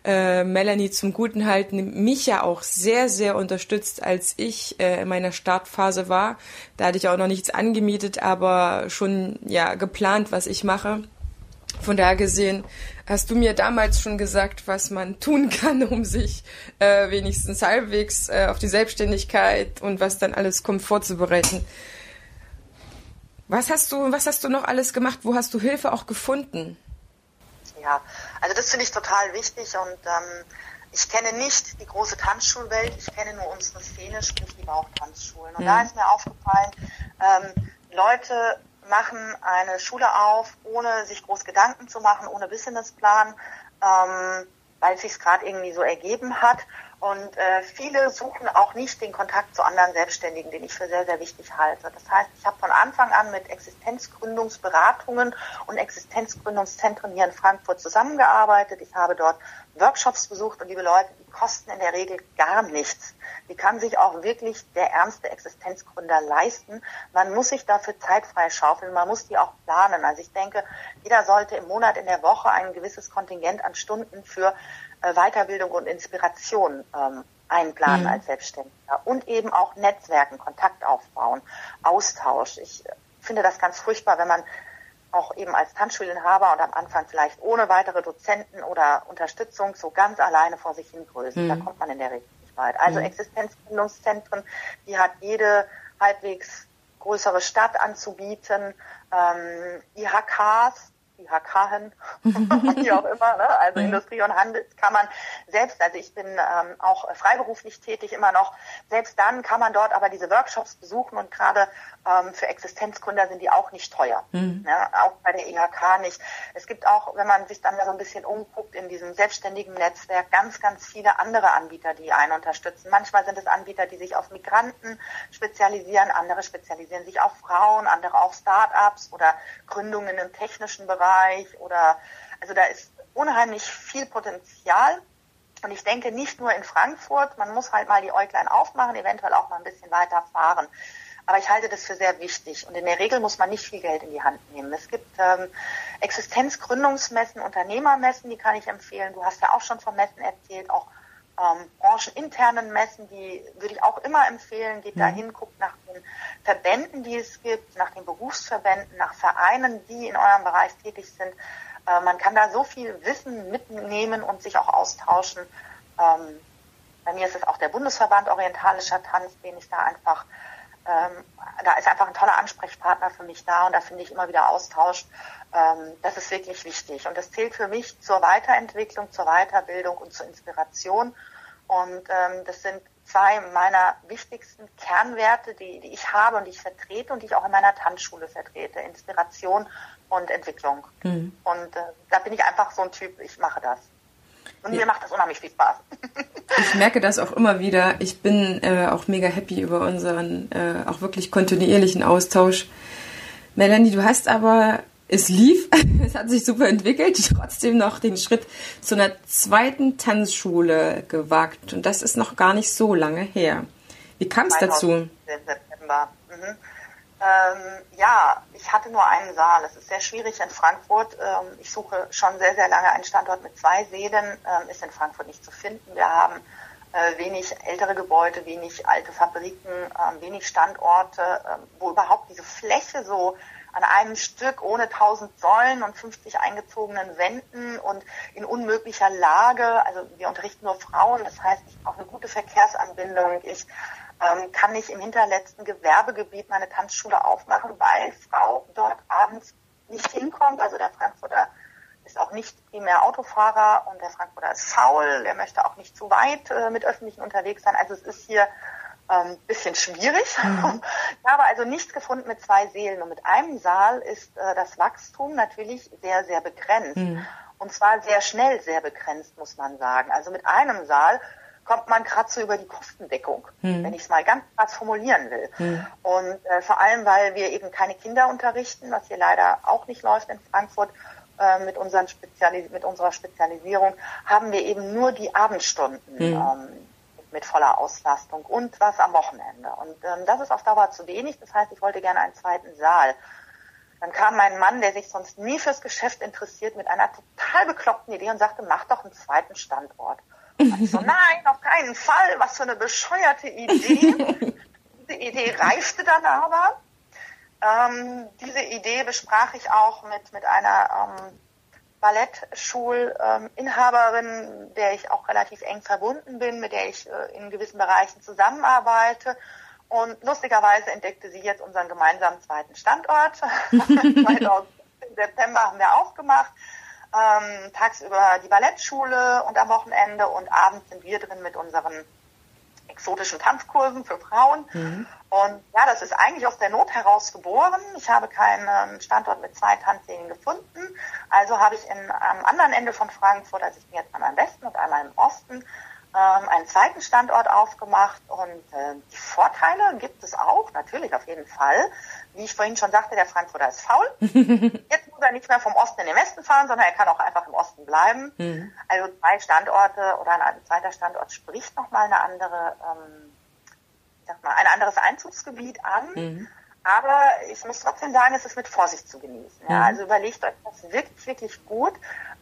äh, Melanie zum Guten halten. Mich ja auch sehr sehr unterstützt, als ich äh, in meiner Startphase war. Da hatte ich auch noch nichts angemietet, aber schon ja geplant, was ich mache. Von daher gesehen hast du mir damals schon gesagt, was man tun kann, um sich äh, wenigstens halbwegs äh, auf die Selbstständigkeit und was dann alles kommt vorzubereiten. Was hast du, was hast du noch alles gemacht? Wo hast du Hilfe auch gefunden?
Ja, also das finde ich total wichtig und ähm, ich kenne nicht die große Tanzschulwelt, ich kenne nur unsere Szene, sprich die Bauchtanzschulen. Und mhm. da ist mir aufgefallen, ähm, Leute machen eine Schule auf, ohne sich groß Gedanken zu machen, ohne Businessplan, ähm, weil es sich gerade irgendwie so ergeben hat Und äh, viele suchen auch nicht den Kontakt zu anderen Selbstständigen, den ich für sehr, sehr wichtig halte. Das heißt, ich habe von Anfang an mit Existenzgründungsberatungen und Existenzgründungszentren hier in Frankfurt zusammengearbeitet. Ich habe dort Workshops besucht und liebe Leute, die kosten in der Regel gar nichts. Die kann sich auch wirklich der ärmste Existenzgründer leisten. Man muss sich dafür Zeit freischaufeln, man muss die auch planen. Also ich denke, jeder sollte im Monat, in der Woche ein gewisses Kontingent an Stunden für Weiterbildung und Inspiration ähm, einplanen mhm. als Selbstständiger und eben auch Netzwerken, Kontakt aufbauen, Austausch. Ich äh, finde das ganz furchtbar, wenn man auch eben als Tanzschulinhaber und am Anfang vielleicht ohne weitere Dozenten oder Unterstützung so ganz alleine vor sich hin größt. Mhm. Da kommt man in der Regel nicht weit. Also mhm. Existenzgründungszentren, die hat jede halbwegs größere Stadt anzubieten. Ähm, IHKs, IHK, wie auch immer, ne? also mhm. Industrie- und Handelskammern selbst, also ich bin ähm, auch freiberuflich tätig immer noch, selbst dann kann man dort aber diese Workshops besuchen und gerade ähm, für Existenzgründer sind die auch nicht teuer, mhm. ja, auch bei der IHK nicht. Es gibt auch, wenn man sich dann so ein bisschen umguckt in diesem selbstständigen Netzwerk, ganz, ganz viele andere Anbieter, die einen unterstützen. Manchmal sind es Anbieter, die sich auf Migranten spezialisieren, andere spezialisieren sich auf Frauen, andere auf Start-ups oder Gründungen im technischen Bereich Bereich oder also da ist unheimlich viel Potenzial. Und ich denke nicht nur in Frankfurt, man muss halt mal die Äuglein aufmachen, eventuell auch mal ein bisschen weiter fahren. Aber ich halte das für sehr wichtig. Und in der Regel muss man nicht viel Geld in die Hand nehmen. Es gibt ähm, Existenzgründungsmessen, Unternehmermessen, die kann ich empfehlen. Du hast ja auch schon von Messen erzählt, auch ähm, brancheninternen Messen, die würde ich auch immer empfehlen. Geht mhm. dahin, guckt nach den Verbänden, die es gibt, nach den Berufsverbänden, nach Vereinen, die in eurem Bereich tätig sind. Äh, man kann da so viel Wissen mitnehmen und sich auch austauschen. Ähm, bei mir ist es auch der Bundesverband Orientalischer Tanz, den ich da einfach, ähm, da ist einfach ein toller Ansprechpartner für mich da und da finde ich immer wieder Austausch. Ähm, das ist wirklich wichtig und das zählt für mich zur Weiterentwicklung, zur Weiterbildung und zur Inspiration. Und ähm, das sind zwei meiner wichtigsten Kernwerte, die, die ich habe und die ich vertrete und die ich auch in meiner Tanzschule vertrete. Inspiration und Entwicklung. Mhm. Und äh, da bin ich einfach so ein Typ, ich mache das. Und ja. mir macht das unheimlich viel Spaß.
Ich merke das auch immer wieder. Ich bin äh, auch mega happy über unseren äh, auch wirklich kontinuierlichen Austausch. Melanie, du hast aber es lief, es hat sich super entwickelt, trotzdem noch den Schritt zu einer zweiten Tanzschule gewagt. Und das ist noch gar nicht so lange her. Wie kam es dazu? September.
Mhm. Ähm, ja, ich hatte nur einen Saal. Es ist sehr schwierig in Frankfurt. Ähm, ich suche schon sehr, sehr lange einen Standort mit zwei Sälen. Ähm, ist in Frankfurt nicht zu finden. Wir haben äh, wenig ältere Gebäude, wenig alte Fabriken, ähm, wenig Standorte, ähm, wo überhaupt diese Fläche so an einem Stück ohne tausend Säulen und 50 eingezogenen Wänden und in unmöglicher Lage. Also wir unterrichten nur Frauen, das heißt, ich brauche eine gute Verkehrsanbindung. Ich ähm, kann nicht im hinterletzten Gewerbegebiet meine Tanzschule aufmachen, weil Frau dort abends nicht hinkommt. Also der Frankfurter ist auch nicht primär Autofahrer und der Frankfurter ist faul, der möchte auch nicht zu weit äh, mit Öffentlichen unterwegs sein. Also es ist hier ähm, bisschen schwierig. Mhm. Ich habe also nichts gefunden mit zwei Seelen. Und mit einem Saal ist äh, das Wachstum natürlich sehr, sehr begrenzt. Mhm. Und zwar sehr schnell sehr begrenzt, muss man sagen. Also mit einem Saal kommt man gerade so über die Kostendeckung, mhm. wenn ich es mal ganz krass formulieren will. Mhm. Und äh, vor allem, weil wir eben keine Kinder unterrichten, was hier leider auch nicht läuft in Frankfurt, äh, mit, unseren Spezialis mit unserer Spezialisierung, haben wir eben nur die Abendstunden. Mhm. Ähm, mit voller Auslastung und was am Wochenende. Und ähm, das ist auf Dauer zu wenig. Das heißt, ich wollte gerne einen zweiten Saal. Dann kam mein Mann, der sich sonst nie fürs Geschäft interessiert, mit einer total bekloppten Idee und sagte, mach doch einen zweiten Standort. So, nein, auf keinen Fall, was für eine bescheuerte Idee. diese Idee reifte dann aber. Ähm, diese Idee besprach ich auch mit, mit einer ähm, Ballettschulinhaberin, der ich auch relativ eng verbunden bin, mit der ich äh, in gewissen Bereichen zusammenarbeite. Und lustigerweise entdeckte sie jetzt unseren gemeinsamen zweiten Standort. Im September haben wir aufgemacht. Ähm, tagsüber die Ballettschule und am Wochenende und abends sind wir drin mit unseren exotischen Tanzkursen für Frauen. Mhm. Und ja, das ist eigentlich aus der Not heraus geboren. Ich habe keinen Standort mit zwei Tanzsälen gefunden. Also habe ich in, am anderen Ende von Frankfurt, also ich bin jetzt einmal im Westen und einmal im Osten, ähm, einen zweiten Standort aufgemacht und äh, die Vorteile gibt es auch, natürlich auf jeden Fall. Wie ich vorhin schon sagte, der Frankfurter ist faul. Jetzt muss er nicht mehr vom Osten in den Westen fahren, sondern er kann auch einfach im Osten bleiben. Mhm. Also zwei Standorte oder ein zweiter Standort spricht nochmal eine andere, ähm, ich sag mal, ein anderes Einzugsgebiet an. Mhm. Aber ich muss trotzdem sagen, es ist mit Vorsicht zu genießen. Ja? Mhm. Also überlegt euch das wirklich, wirklich gut.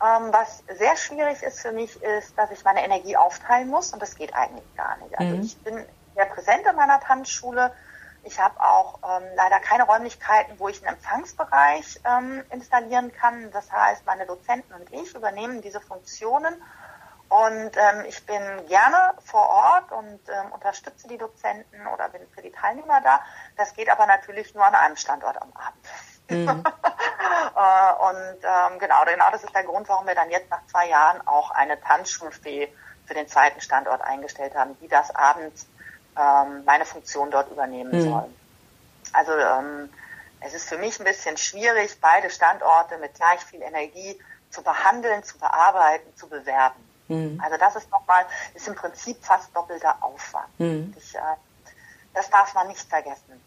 Ähm, was sehr schwierig ist für mich, ist, dass ich meine Energie aufteilen muss und das geht eigentlich gar nicht. Also mhm. ich bin sehr präsent in meiner Tanzschule. Ich habe auch ähm, leider keine Räumlichkeiten, wo ich einen Empfangsbereich ähm, installieren kann. Das heißt, meine Dozenten und ich übernehmen diese Funktionen und ähm, ich bin gerne vor Ort und ähm, unterstütze die Dozenten oder bin für die Teilnehmer da. Das geht aber natürlich nur an einem Standort am Abend. Mhm. äh, und ähm, genau, genau das ist der Grund, warum wir dann jetzt nach zwei Jahren auch eine Tanzschulfee für den zweiten Standort eingestellt haben, die das abends ähm, meine Funktion dort übernehmen mhm. soll. Also ähm, es ist für mich ein bisschen schwierig, beide Standorte mit gleich viel Energie zu behandeln, zu bearbeiten, zu bewerben. Mhm. Also das ist nochmal, ist im Prinzip fast doppelter Aufwand. Mhm. Ich, äh, das darf man nicht vergessen.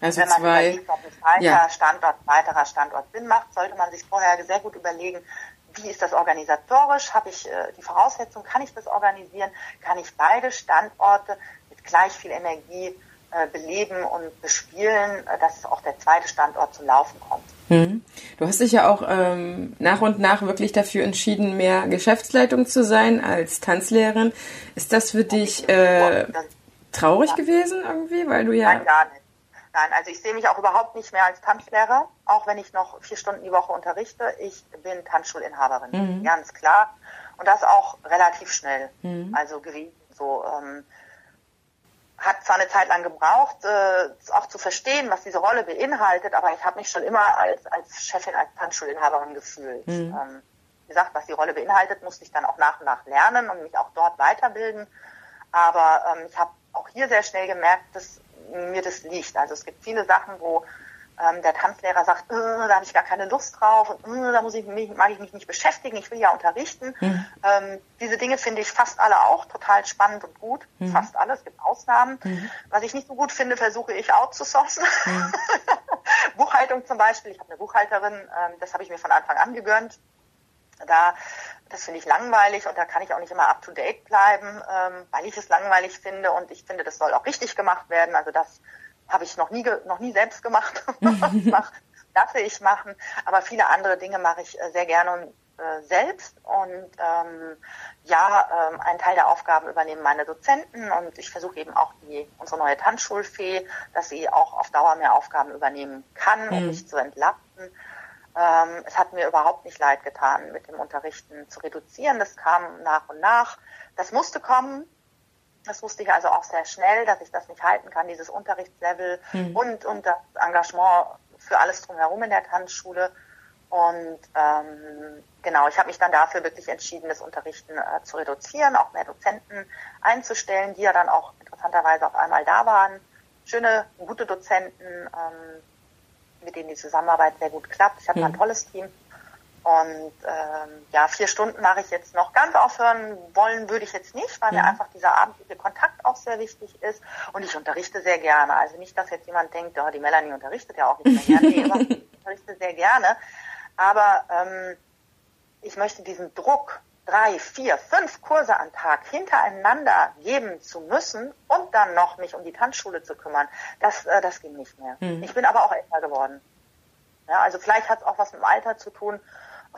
Also Wenn man zwei, überlegt, ob ein zweiter ja. Standort, weiterer Standort Sinn macht, sollte man sich vorher sehr gut überlegen, wie ist das organisatorisch? Habe ich äh, die Voraussetzung? Kann ich das organisieren? Kann ich beide Standorte mit gleich viel Energie beleben und bespielen, äh, dass auch der zweite Standort zum Laufen kommt?
Hm. Du hast dich ja auch ähm, nach und nach wirklich dafür entschieden, mehr Geschäftsleitung zu sein als Tanzlehrerin. Ist das für dich äh, traurig gewesen irgendwie, weil du ja...
Nein, gar nicht. Nein, also ich sehe mich auch überhaupt nicht mehr als Tanzlehrer, auch wenn ich noch vier Stunden die Woche unterrichte. Ich bin Tanzschulinhaberin, mhm. ganz klar. Und das auch relativ schnell, mhm. also gewesen. So, ähm, hat zwar eine Zeit lang gebraucht, äh, auch zu verstehen, was diese Rolle beinhaltet, aber ich habe mich schon immer als, als Chefin, als Tanzschulinhaberin gefühlt. Mhm. Ähm, wie gesagt, was die Rolle beinhaltet, musste ich dann auch nach und nach lernen und mich auch dort weiterbilden. Aber ähm, ich habe auch hier sehr schnell gemerkt, dass mir das liegt. Also es gibt viele Sachen, wo ähm, der Tanzlehrer sagt, äh, da habe ich gar keine Lust drauf, und, äh, da muss ich mich, mag ich mich nicht beschäftigen, ich will ja unterrichten. Mhm. Ähm, diese Dinge finde ich fast alle auch total spannend und gut. Mhm. Fast alle, es gibt Ausnahmen. Mhm. Was ich nicht so gut finde, versuche ich outzusourcen. Mhm. Buchhaltung zum Beispiel, ich habe eine Buchhalterin, ähm, das habe ich mir von Anfang an gegönnt. Da, das finde ich langweilig und da kann ich auch nicht immer up to date bleiben, ähm, weil ich es langweilig finde und ich finde, das soll auch richtig gemacht werden. Also das habe ich noch nie, noch nie selbst gemacht. mach, lasse ich machen. Aber viele andere Dinge mache ich äh, sehr gerne und, äh, selbst. Und ähm, ja, ähm, einen Teil der Aufgaben übernehmen meine Dozenten und ich versuche eben auch die unsere neue Tanzschulfee, dass sie auch auf Dauer mehr Aufgaben übernehmen kann, um mhm. mich zu entlasten. Ähm, es hat mir überhaupt nicht leid getan, mit dem Unterrichten zu reduzieren. Das kam nach und nach. Das musste kommen. Das wusste ich also auch sehr schnell, dass ich das nicht halten kann, dieses Unterrichtslevel mhm. und, und das Engagement für alles drumherum in der Tanzschule. Und ähm, genau, ich habe mich dann dafür wirklich entschieden, das Unterrichten äh, zu reduzieren, auch mehr Dozenten einzustellen, die ja dann auch interessanterweise auf einmal da waren. Schöne, gute Dozenten, ähm, mit denen die Zusammenarbeit sehr gut klappt. Ich habe mhm. ein tolles Team. Und ähm, ja, vier Stunden mache ich jetzt noch. Ganz aufhören wollen würde ich jetzt nicht, weil ja. mir einfach dieser abendliche Kontakt auch sehr wichtig ist. Und ich unterrichte sehr gerne. Also nicht, dass jetzt jemand denkt, oh, die Melanie unterrichtet ja auch nicht mehr gerne. Nee, ich unterrichte sehr gerne. Aber ähm, ich möchte diesen Druck, drei, vier, fünf Kurse am Tag hintereinander geben zu müssen und dann noch mich um die Tanzschule zu kümmern, das, äh, das ging nicht mehr. Mhm. Ich bin aber auch älter geworden. Ja, also vielleicht hat es auch was mit dem Alter zu tun.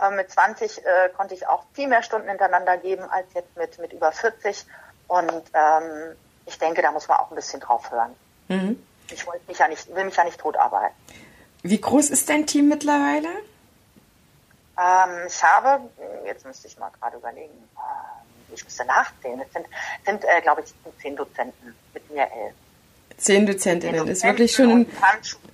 Äh, mit 20 äh, konnte ich auch viel mehr Stunden hintereinander geben als jetzt mit, mit über 40. Und ähm, ich denke, da muss man auch ein bisschen drauf hören. Mhm. Ich wollte mich ja nicht, will mich ja nicht tot arbeiten.
Wie groß ist dein Team mittlerweile?
Ähm, ich habe, jetzt müsste ich mal gerade überlegen, äh, ich müsste nachzählen. Es sind, sind äh, glaube ich, zehn Dozenten mit mir elf.
Zehn Dozentinnen, das ist wirklich schon ein,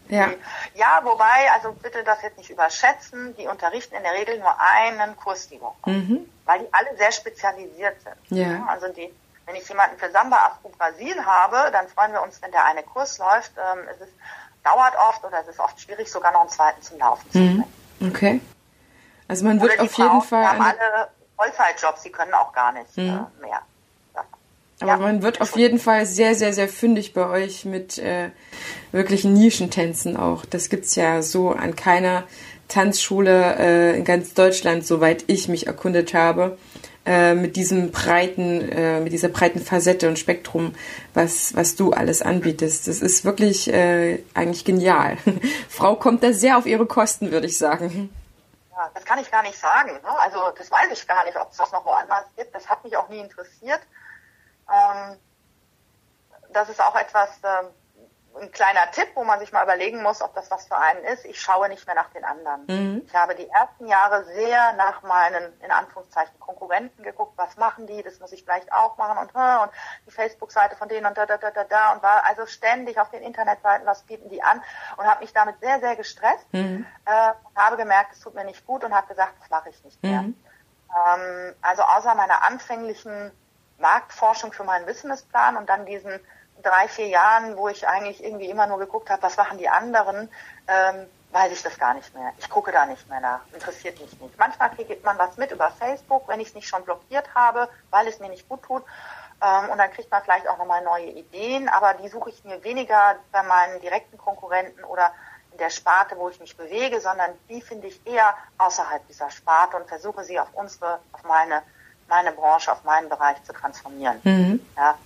ja. ja, wobei, also bitte das jetzt nicht überschätzen, die unterrichten in der Regel nur einen Kurs die Woche, mhm. weil die alle sehr spezialisiert sind. Ja. Also die, wenn ich jemanden für Samba Afro Brasil habe, dann freuen wir uns, wenn der eine Kurs läuft. Ähm, es ist, dauert oft oder es ist oft schwierig, sogar noch einen zweiten zum Laufen zu
bringen. Mhm. Okay. Also man wird auf Frauen, jeden Fall.
Die haben alle Vollzeitjobs, die können auch gar nicht mhm. äh, mehr.
Aber ja, man wird auf jeden Fall sehr, sehr, sehr fündig bei euch mit äh, wirklichen Nischentänzen auch. Das gibt's ja so an keiner Tanzschule äh, in ganz Deutschland, soweit ich mich erkundet habe, äh, mit diesem breiten, äh, mit dieser breiten Facette und Spektrum, was, was du alles anbietest. Das ist wirklich äh, eigentlich genial. Frau kommt da sehr auf ihre Kosten, würde ich sagen.
Ja, das kann ich gar nicht sagen. Ne? Also das weiß ich gar nicht, ob es das noch woanders gibt. Das hat mich auch nie interessiert. Ähm, das ist auch etwas, ähm, ein kleiner Tipp, wo man sich mal überlegen muss, ob das was für einen ist. Ich schaue nicht mehr nach den anderen. Mhm. Ich habe die ersten Jahre sehr nach meinen, in Anführungszeichen, Konkurrenten geguckt, was machen die, das muss ich vielleicht auch machen und, und die Facebook-Seite von denen und da, da, da, da, da und war also ständig auf den Internetseiten, was bieten die an und habe mich damit sehr, sehr gestresst, mhm. äh, habe gemerkt, es tut mir nicht gut und habe gesagt, das mache ich nicht mehr. Mhm. Ähm, also außer meiner anfänglichen Marktforschung für meinen Businessplan und dann diesen drei, vier Jahren, wo ich eigentlich irgendwie immer nur geguckt habe, was machen die anderen, ähm, weiß ich das gar nicht mehr. Ich gucke da nicht mehr nach. Interessiert mich nicht. Manchmal kriegt man was mit über Facebook, wenn ich es nicht schon blockiert habe, weil es mir nicht gut tut. Ähm, und dann kriegt man vielleicht auch nochmal neue Ideen, aber die suche ich mir weniger bei meinen direkten Konkurrenten oder in der Sparte, wo ich mich bewege, sondern die finde ich eher außerhalb dieser Sparte und versuche sie auf unsere, auf meine, meine Branche, auf meinen Bereich zu transformieren. Mhm. Ja,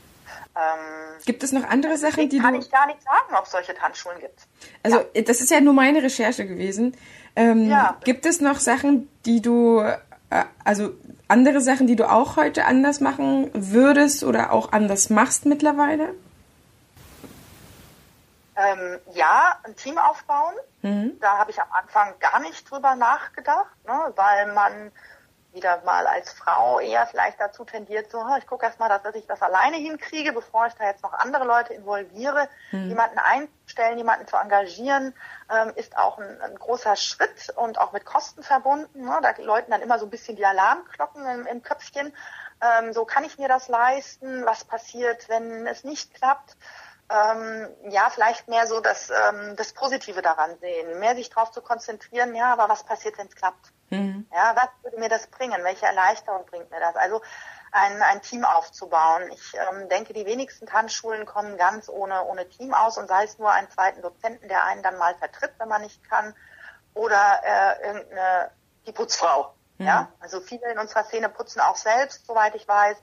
ähm, gibt es noch andere Sachen, die
kann
du...
ich gar nicht sagen, ob es solche Tanzschulen gibt.
Also ja. das ist ja nur meine Recherche gewesen. Ähm, ja. Gibt es noch Sachen, die du, äh, also andere Sachen, die du auch heute anders machen würdest oder auch anders machst mittlerweile?
Ähm, ja, ein Team aufbauen. Mhm. Da habe ich am Anfang gar nicht drüber nachgedacht, ne, weil man wieder mal als Frau eher vielleicht dazu tendiert, so, ich gucke erst mal, dass ich das alleine hinkriege, bevor ich da jetzt noch andere Leute involviere. Mhm. Jemanden einstellen, jemanden zu engagieren, ähm, ist auch ein, ein, großer Schritt und auch mit Kosten verbunden. Ne? Da läuten dann immer so ein bisschen die Alarmglocken im, im Köpfchen. Ähm, so kann ich mir das leisten? Was passiert, wenn es nicht klappt? ähm, ja, vielleicht mehr so das, ähm, das Positive daran sehen, mehr sich darauf zu konzentrieren, ja, aber was passiert, wenn es klappt? Mhm. Ja, was würde mir das bringen? Welche Erleichterung bringt mir das? Also ein, ein Team aufzubauen. Ich ähm, denke, die wenigsten Tanzschulen kommen ganz ohne, ohne Team aus und sei es nur einen zweiten Dozenten, der einen dann mal vertritt, wenn man nicht kann, oder äh, irgendeine die Putzfrau. Mhm. Ja, also viele in unserer Szene putzen auch selbst, soweit ich weiß,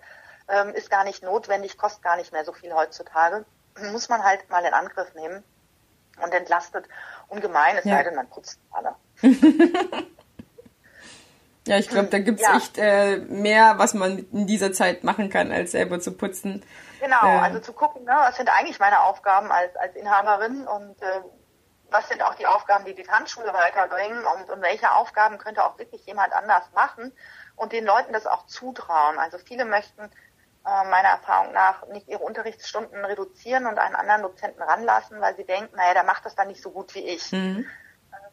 ähm, ist gar nicht notwendig, kostet gar nicht mehr so viel heutzutage muss man halt mal in Angriff nehmen und entlastet ungemein, es ja. sei denn, man putzt alle.
ja, ich glaube, da gibt's ja. echt äh, mehr, was man in dieser Zeit machen kann, als selber zu putzen.
Genau, äh, also zu gucken, ne, was sind eigentlich meine Aufgaben als, als Inhaberin und äh, was sind auch die Aufgaben, die die Tanzschule weiterbringen und, und welche Aufgaben könnte auch wirklich jemand anders machen und den Leuten das auch zutrauen. Also viele möchten äh, meiner Erfahrung nach nicht ihre Unterrichtsstunden reduzieren und einen anderen Dozenten ranlassen, weil sie denken, naja, der macht das dann nicht so gut wie ich. Mhm.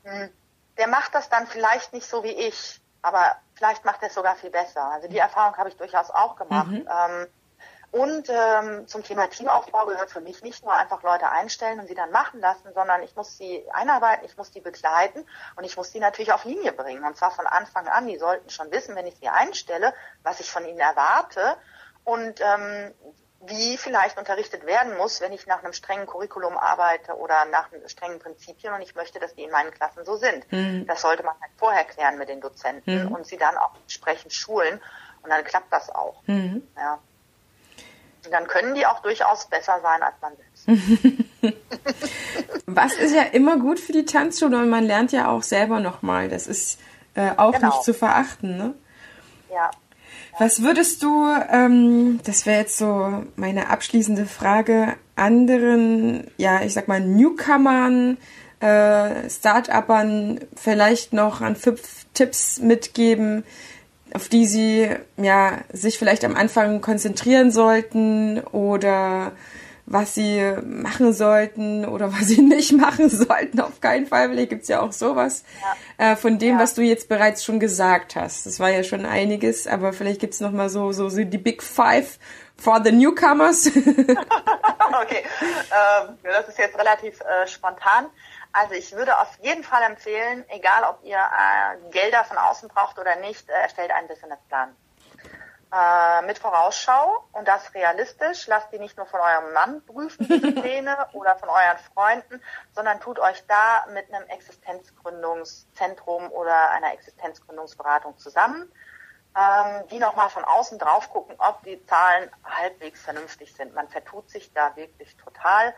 Ähm, der macht das dann vielleicht nicht so wie ich, aber vielleicht macht er es sogar viel besser. Also die Erfahrung habe ich durchaus auch gemacht. Mhm. Ähm, und ähm, zum Thema Teamaufbau gehört für mich nicht nur einfach Leute einstellen und sie dann machen lassen, sondern ich muss sie einarbeiten, ich muss die begleiten und ich muss sie natürlich auf Linie bringen. Und zwar von Anfang an. Die sollten schon wissen, wenn ich sie einstelle, was ich von ihnen erwarte und ähm, wie vielleicht unterrichtet werden muss, wenn ich nach einem strengen Curriculum arbeite oder nach strengen Prinzipien und ich möchte, dass die in meinen Klassen so sind. Mhm. Das sollte man halt vorher klären mit den Dozenten mhm. und sie dann auch entsprechend schulen und dann klappt das auch. Mhm. Ja. Und dann können die auch durchaus besser sein als man selbst.
Was ist ja immer gut für die Tanzschule und man lernt ja auch selber nochmal. Das ist äh, auch genau. nicht zu verachten, ne?
Ja,
was würdest du, ähm, das wäre jetzt so meine abschließende Frage, anderen, ja, ich sag mal, Newcomern, äh, Start-upern vielleicht noch an fünf Tipps mitgeben, auf die sie ja sich vielleicht am Anfang konzentrieren sollten oder was sie machen sollten oder was sie nicht machen sollten. Auf keinen Fall. Vielleicht gibt's ja auch sowas ja. äh, von dem, ja. was du jetzt bereits schon gesagt hast. Das war ja schon einiges, aber vielleicht gibt's noch mal so, so, so die Big Five for the Newcomers.
okay, ähm, das ist jetzt relativ äh, spontan. Also ich würde auf jeden Fall empfehlen, egal ob ihr äh, Gelder von außen braucht oder nicht, äh, erstellt einen Businessplan. Äh, mit Vorausschau und das realistisch. Lasst die nicht nur von eurem Mann prüfen, diese Pläne, oder von euren Freunden, sondern tut euch da mit einem Existenzgründungszentrum oder einer Existenzgründungsberatung zusammen, ähm, die nochmal von außen drauf gucken, ob die Zahlen halbwegs vernünftig sind. Man vertut sich da wirklich total.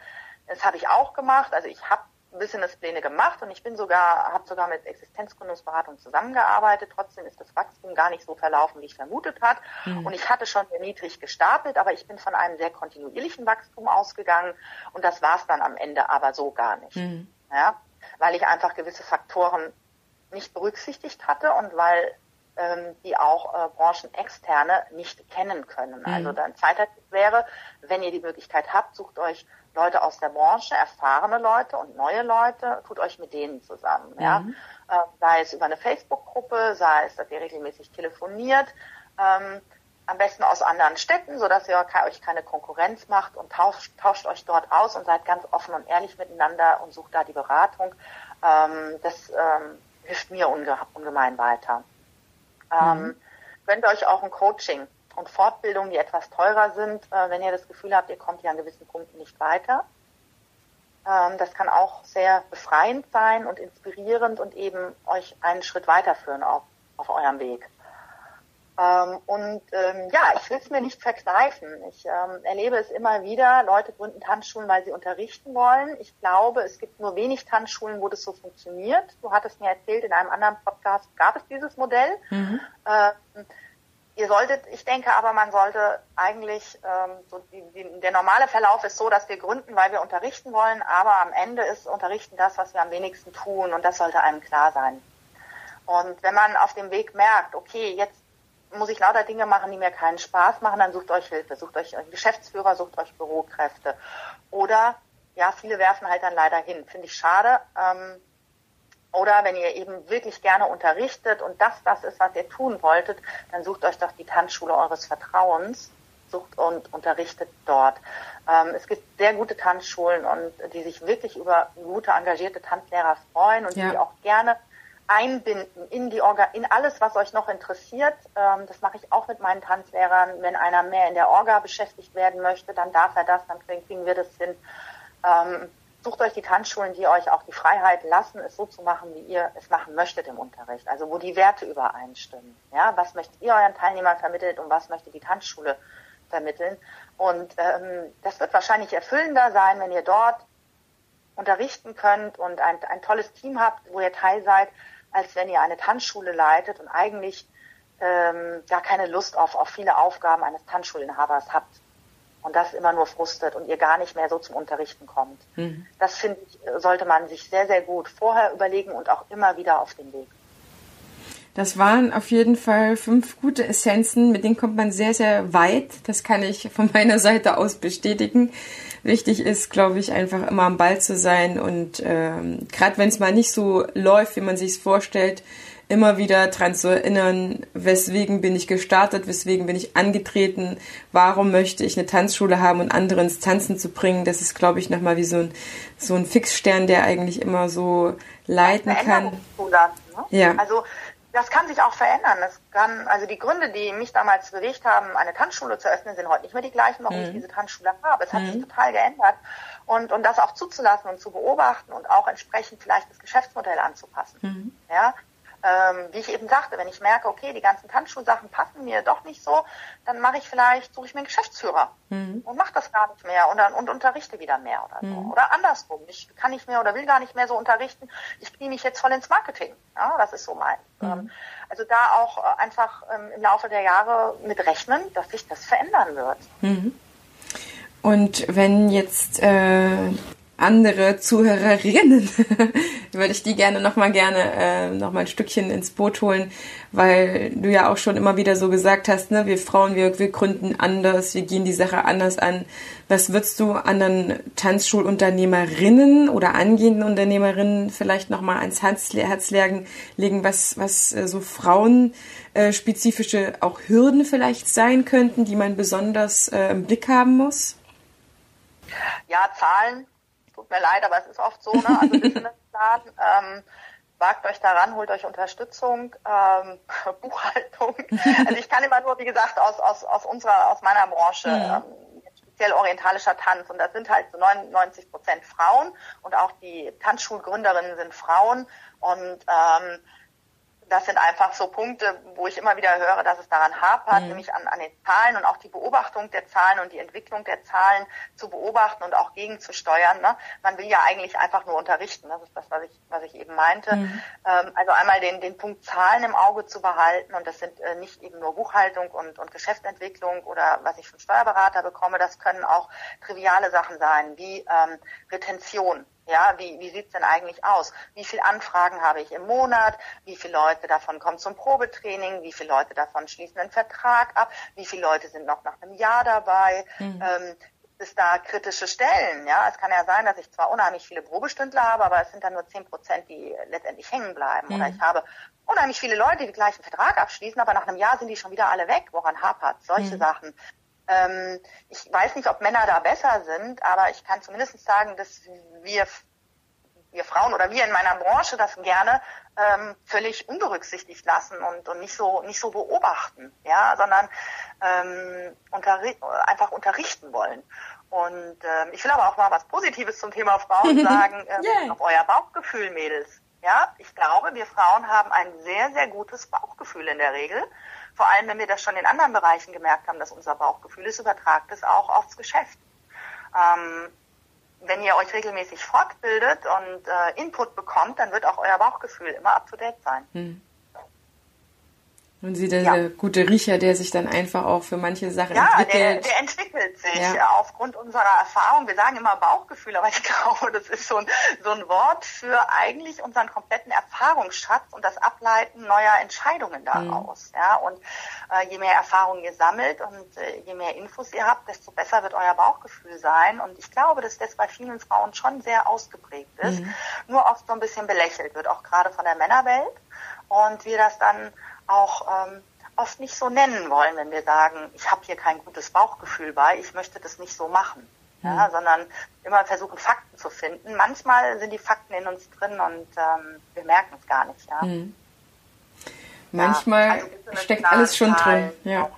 Das habe ich auch gemacht. Also ich habe Businesspläne gemacht und ich bin sogar, habe sogar mit Existenzgründungsberatung zusammengearbeitet. Trotzdem ist das Wachstum gar nicht so verlaufen, wie ich vermutet hat. Mhm. Und ich hatte schon sehr niedrig gestapelt, aber ich bin von einem sehr kontinuierlichen Wachstum ausgegangen und das war es dann am Ende aber so gar nicht. Mhm. Ja, weil ich einfach gewisse Faktoren nicht berücksichtigt hatte und weil ähm, die auch äh, Branchenexterne nicht kennen können. Mhm. Also dann zweiter Tipp wäre, wenn ihr die Möglichkeit habt, sucht euch Leute aus der Branche, erfahrene Leute und neue Leute, tut euch mit denen zusammen. Mhm. Ja? Äh, sei es über eine Facebook-Gruppe, sei es, dass ihr regelmäßig telefoniert, ähm, am besten aus anderen Städten, so dass ihr euch keine Konkurrenz macht und tauscht, tauscht euch dort aus und seid ganz offen und ehrlich miteinander und sucht da die Beratung. Ähm, das ähm, hilft mir unge ungemein weiter. Ähm, mhm. Könnt euch auch ein Coaching und Fortbildungen, die etwas teurer sind, äh, wenn ihr das Gefühl habt, ihr kommt hier an gewissen Punkten nicht weiter. Ähm, das kann auch sehr befreiend sein und inspirierend und eben euch einen Schritt weiterführen auf, auf eurem Weg. Ähm, und ähm, ja, ich will es mir nicht verkneifen. Ich ähm, erlebe es immer wieder. Leute gründen Tanzschulen, weil sie unterrichten wollen. Ich glaube, es gibt nur wenig Tanzschulen, wo das so funktioniert. Du hattest mir erzählt, in einem anderen Podcast gab es dieses Modell. Mhm. Ähm, Ihr solltet, ich denke aber, man sollte eigentlich, ähm, so die, die, der normale Verlauf ist so, dass wir gründen, weil wir unterrichten wollen, aber am Ende ist Unterrichten das, was wir am wenigsten tun und das sollte einem klar sein. Und wenn man auf dem Weg merkt, okay, jetzt muss ich lauter Dinge machen, die mir keinen Spaß machen, dann sucht euch Hilfe, sucht euch einen Geschäftsführer, sucht euch Bürokräfte. Oder, ja, viele werfen halt dann leider hin. Finde ich schade. Ähm, oder wenn ihr eben wirklich gerne unterrichtet und das das ist, was ihr tun wolltet, dann sucht euch doch die Tanzschule eures Vertrauens, sucht und unterrichtet dort. Ähm, es gibt sehr gute Tanzschulen und die sich wirklich über gute, engagierte Tanzlehrer freuen und ja. die auch gerne einbinden in die Orga, in alles, was euch noch interessiert. Ähm, das mache ich auch mit meinen Tanzlehrern. Wenn einer mehr in der Orga beschäftigt werden möchte, dann darf er das, dann kriegen wir das hin. Ähm, sucht euch die Tanzschulen, die euch auch die Freiheit lassen, es so zu machen, wie ihr es machen möchtet im Unterricht. Also wo die Werte übereinstimmen. Ja, was möchtet ihr euren Teilnehmern vermitteln und was möchte die Tanzschule vermitteln? Und ähm, das wird wahrscheinlich erfüllender sein, wenn ihr dort unterrichten könnt und ein, ein tolles Team habt, wo ihr Teil seid, als wenn ihr eine Tanzschule leitet und eigentlich ähm, gar keine Lust auf, auf viele Aufgaben eines Tanzschulinhabers habt und das immer nur frustet und ihr gar nicht mehr so zum Unterrichten kommt. Mhm. Das finde ich, sollte man sich sehr, sehr gut vorher überlegen und auch immer wieder auf den Weg.
Das waren auf jeden Fall fünf gute Essenzen, mit denen kommt man sehr, sehr weit. Das kann ich von meiner Seite aus bestätigen. Wichtig ist, glaube ich, einfach immer am Ball zu sein und ähm, gerade wenn es mal nicht so läuft, wie man sich es vorstellt, immer wieder daran zu erinnern, weswegen bin ich gestartet, weswegen bin ich angetreten, warum möchte ich eine Tanzschule haben und andere ins Tanzen zu bringen. Das ist, glaube ich, nochmal wie so ein, so ein Fixstern, der eigentlich immer so leiten kann.
Ne? Ja. Also das kann sich auch verändern. Das kann, also die Gründe, die mich damals bewegt haben, eine Tanzschule zu öffnen, sind heute nicht mehr die gleichen, warum mhm. ich diese Tanzschule habe. Es hat mhm. sich total geändert. Und, und das auch zuzulassen und zu beobachten und auch entsprechend vielleicht das Geschäftsmodell anzupassen. Mhm. Ja, ähm, wie ich eben sagte, wenn ich merke, okay, die ganzen Tanzschulsachen passen mir doch nicht so, dann mache ich vielleicht, suche ich mir einen Geschäftsführer mhm. und mache das gar nicht mehr und, dann, und unterrichte wieder mehr oder so. Mhm. Oder andersrum, ich kann nicht mehr oder will gar nicht mehr so unterrichten, ich knie mich jetzt voll ins Marketing. Ja, das ist so mein. Mhm. Ähm, also da auch äh, einfach ähm, im Laufe der Jahre mit rechnen, dass sich das verändern wird.
Mhm. Und wenn jetzt äh, andere Zuhörerinnen, würde ich die gerne nochmal gerne äh, noch ein Stückchen ins Boot holen, weil du ja auch schon immer wieder so gesagt hast, ne, wir Frauen, wir, wir gründen anders, wir gehen die Sache anders an. Was würdest du anderen Tanzschulunternehmerinnen oder angehenden Unternehmerinnen vielleicht nochmal ans Herz, Herz legen, was, was äh, so frauenspezifische äh, auch Hürden vielleicht sein könnten, die man besonders äh, im Blick haben muss?
Ja, Zahlen tut mir leid, aber es ist oft so, ne? Also Businessplan, ähm, wagt euch daran, holt euch Unterstützung, ähm, Buchhaltung. Also ich kann immer nur, wie gesagt, aus, aus, aus unserer, aus meiner Branche, mhm. ähm, speziell orientalischer Tanz. Und das sind halt so 99 Prozent Frauen und auch die Tanzschulgründerinnen sind Frauen. Und ähm, das sind einfach so Punkte, wo ich immer wieder höre, dass es daran hapert, mhm. nämlich an, an den Zahlen und auch die Beobachtung der Zahlen und die Entwicklung der Zahlen zu beobachten und auch gegenzusteuern. Ne? Man will ja eigentlich einfach nur unterrichten. Das ist das, was ich, was ich eben meinte. Mhm. Ähm, also einmal den, den Punkt Zahlen im Auge zu behalten und das sind äh, nicht eben nur Buchhaltung und, und Geschäftsentwicklung oder was ich vom Steuerberater bekomme, das können auch triviale Sachen sein, wie ähm, Retention. Ja, wie, wie sieht's denn eigentlich aus? Wie viele Anfragen habe ich im Monat? Wie viele Leute davon kommen zum Probetraining? Wie viele Leute davon schließen einen Vertrag ab? Wie viele Leute sind noch nach einem Jahr dabei? Mhm. Ähm, ist da kritische Stellen. Ja, es kann ja sein, dass ich zwar unheimlich viele Probestündler habe, aber es sind dann nur zehn Prozent, die letztendlich hängen bleiben. Mhm. Oder ich habe unheimlich viele Leute, die den gleichen Vertrag abschließen, aber nach einem Jahr sind die schon wieder alle weg. Woran hapert? Solche mhm. Sachen. Ähm, ich weiß nicht, ob Männer da besser sind, aber ich kann zumindest sagen, dass wir, wir Frauen oder wir in meiner Branche das gerne ähm, völlig unberücksichtigt lassen und, und nicht so nicht so beobachten, ja, sondern ähm, unterri einfach unterrichten wollen. Und ähm, ich will aber auch mal was Positives zum Thema Frauen sagen, ähm, yeah. auf euer Bauchgefühl, Mädels. Ja, ich glaube, wir Frauen haben ein sehr, sehr gutes Bauchgefühl in der Regel vor allem wenn wir das schon in anderen Bereichen gemerkt haben, dass unser Bauchgefühl ist, übertragt es auch aufs Geschäft. Ähm, wenn ihr euch regelmäßig fortbildet und äh, Input bekommt, dann wird auch euer Bauchgefühl immer up to date sein. Hm.
Und sie der, ja. gute Riecher, der sich dann einfach auch für manche Sachen ja, entwickelt.
Ja, der, der entwickelt sich ja. aufgrund unserer Erfahrung. Wir sagen immer Bauchgefühl, aber ich glaube, das ist so ein, so ein Wort für eigentlich unseren kompletten Erfahrungsschatz und das Ableiten neuer Entscheidungen daraus. Mhm. Ja, und äh, je mehr Erfahrung ihr sammelt und äh, je mehr Infos ihr habt, desto besser wird euer Bauchgefühl sein. Und ich glaube, dass das bei vielen Frauen schon sehr ausgeprägt ist, mhm. nur oft so ein bisschen belächelt wird, auch gerade von der Männerwelt. Und wir das dann auch ähm, oft nicht so nennen wollen, wenn wir sagen, ich habe hier kein gutes Bauchgefühl bei, ich möchte das nicht so machen. Ja, hm. sondern immer versuchen, Fakten zu finden. Manchmal sind die Fakten in uns drin und ähm, wir merken es gar nicht. Ja. Hm.
Manchmal ja, also steckt alles schon drin. Ja.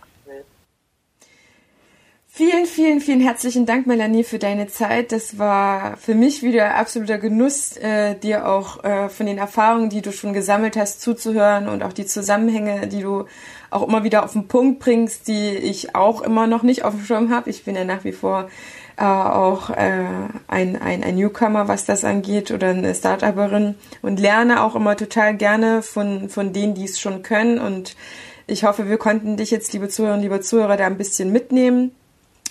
Vielen, vielen, vielen herzlichen Dank, Melanie, für deine Zeit. Das war für mich wieder absoluter Genuss, äh, dir auch äh, von den Erfahrungen, die du schon gesammelt hast, zuzuhören und auch die Zusammenhänge, die du auch immer wieder auf den Punkt bringst, die ich auch immer noch nicht auf dem Schirm habe. Ich bin ja nach wie vor äh, auch äh, ein, ein, ein Newcomer, was das angeht, oder eine Startuperin und lerne auch immer total gerne von, von denen, die es schon können. Und ich hoffe, wir konnten dich jetzt, liebe Zuhörerinnen, liebe Zuhörer, da ein bisschen mitnehmen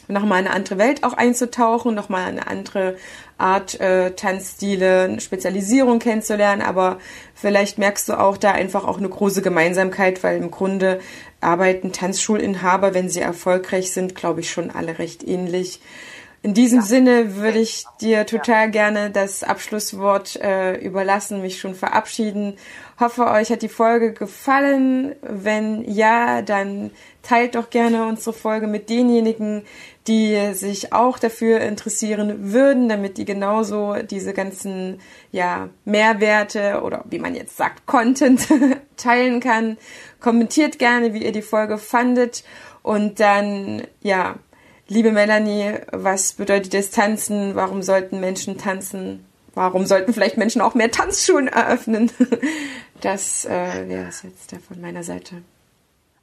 nochmal eine andere Welt auch einzutauchen, nochmal eine andere Art äh, Tanzstile, Spezialisierung kennenzulernen, aber vielleicht merkst du auch da einfach auch eine große Gemeinsamkeit, weil im Grunde arbeiten Tanzschulinhaber, wenn sie erfolgreich sind, glaube ich, schon alle recht ähnlich. In diesem ja. Sinne würde ich dir total gerne das Abschlusswort äh, überlassen, mich schon verabschieden. Hoffe, euch hat die Folge gefallen. Wenn ja, dann teilt doch gerne unsere Folge mit denjenigen, die sich auch dafür interessieren würden, damit die genauso diese ganzen ja, Mehrwerte oder wie man jetzt sagt, Content teilen kann. Kommentiert gerne, wie ihr die Folge fandet. Und dann, ja, liebe Melanie, was bedeutet das Tanzen? Warum sollten Menschen tanzen? Warum sollten vielleicht Menschen auch mehr Tanzschulen eröffnen? Das äh, wäre es jetzt von meiner Seite.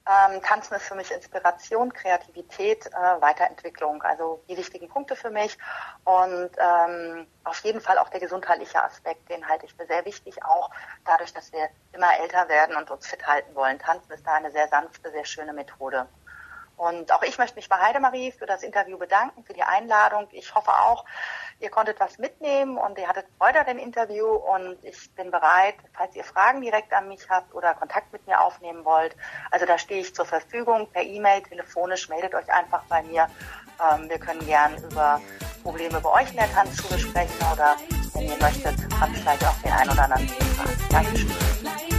Ähm, Tanzen ist für mich Inspiration, Kreativität, äh, Weiterentwicklung, also die wichtigen Punkte für mich. Und ähm, auf jeden Fall auch der gesundheitliche Aspekt, den halte ich für sehr wichtig, auch dadurch, dass wir immer älter werden und uns fit halten wollen. Tanzen ist da eine sehr sanfte, sehr schöne Methode. Und auch ich möchte mich bei Heidemarie für das Interview bedanken, für die Einladung. Ich hoffe auch, ihr konntet was mitnehmen und ihr hattet Freude an dem Interview und ich bin bereit, falls ihr Fragen direkt an mich habt oder Kontakt mit mir aufnehmen wollt. Also da stehe ich zur Verfügung per E-Mail, telefonisch, meldet euch einfach bei mir. Ähm, wir können gern über Probleme bei euch in der Tanzschule sprechen oder wenn ihr möchtet, habt vielleicht auch den einen oder anderen. Dankeschön.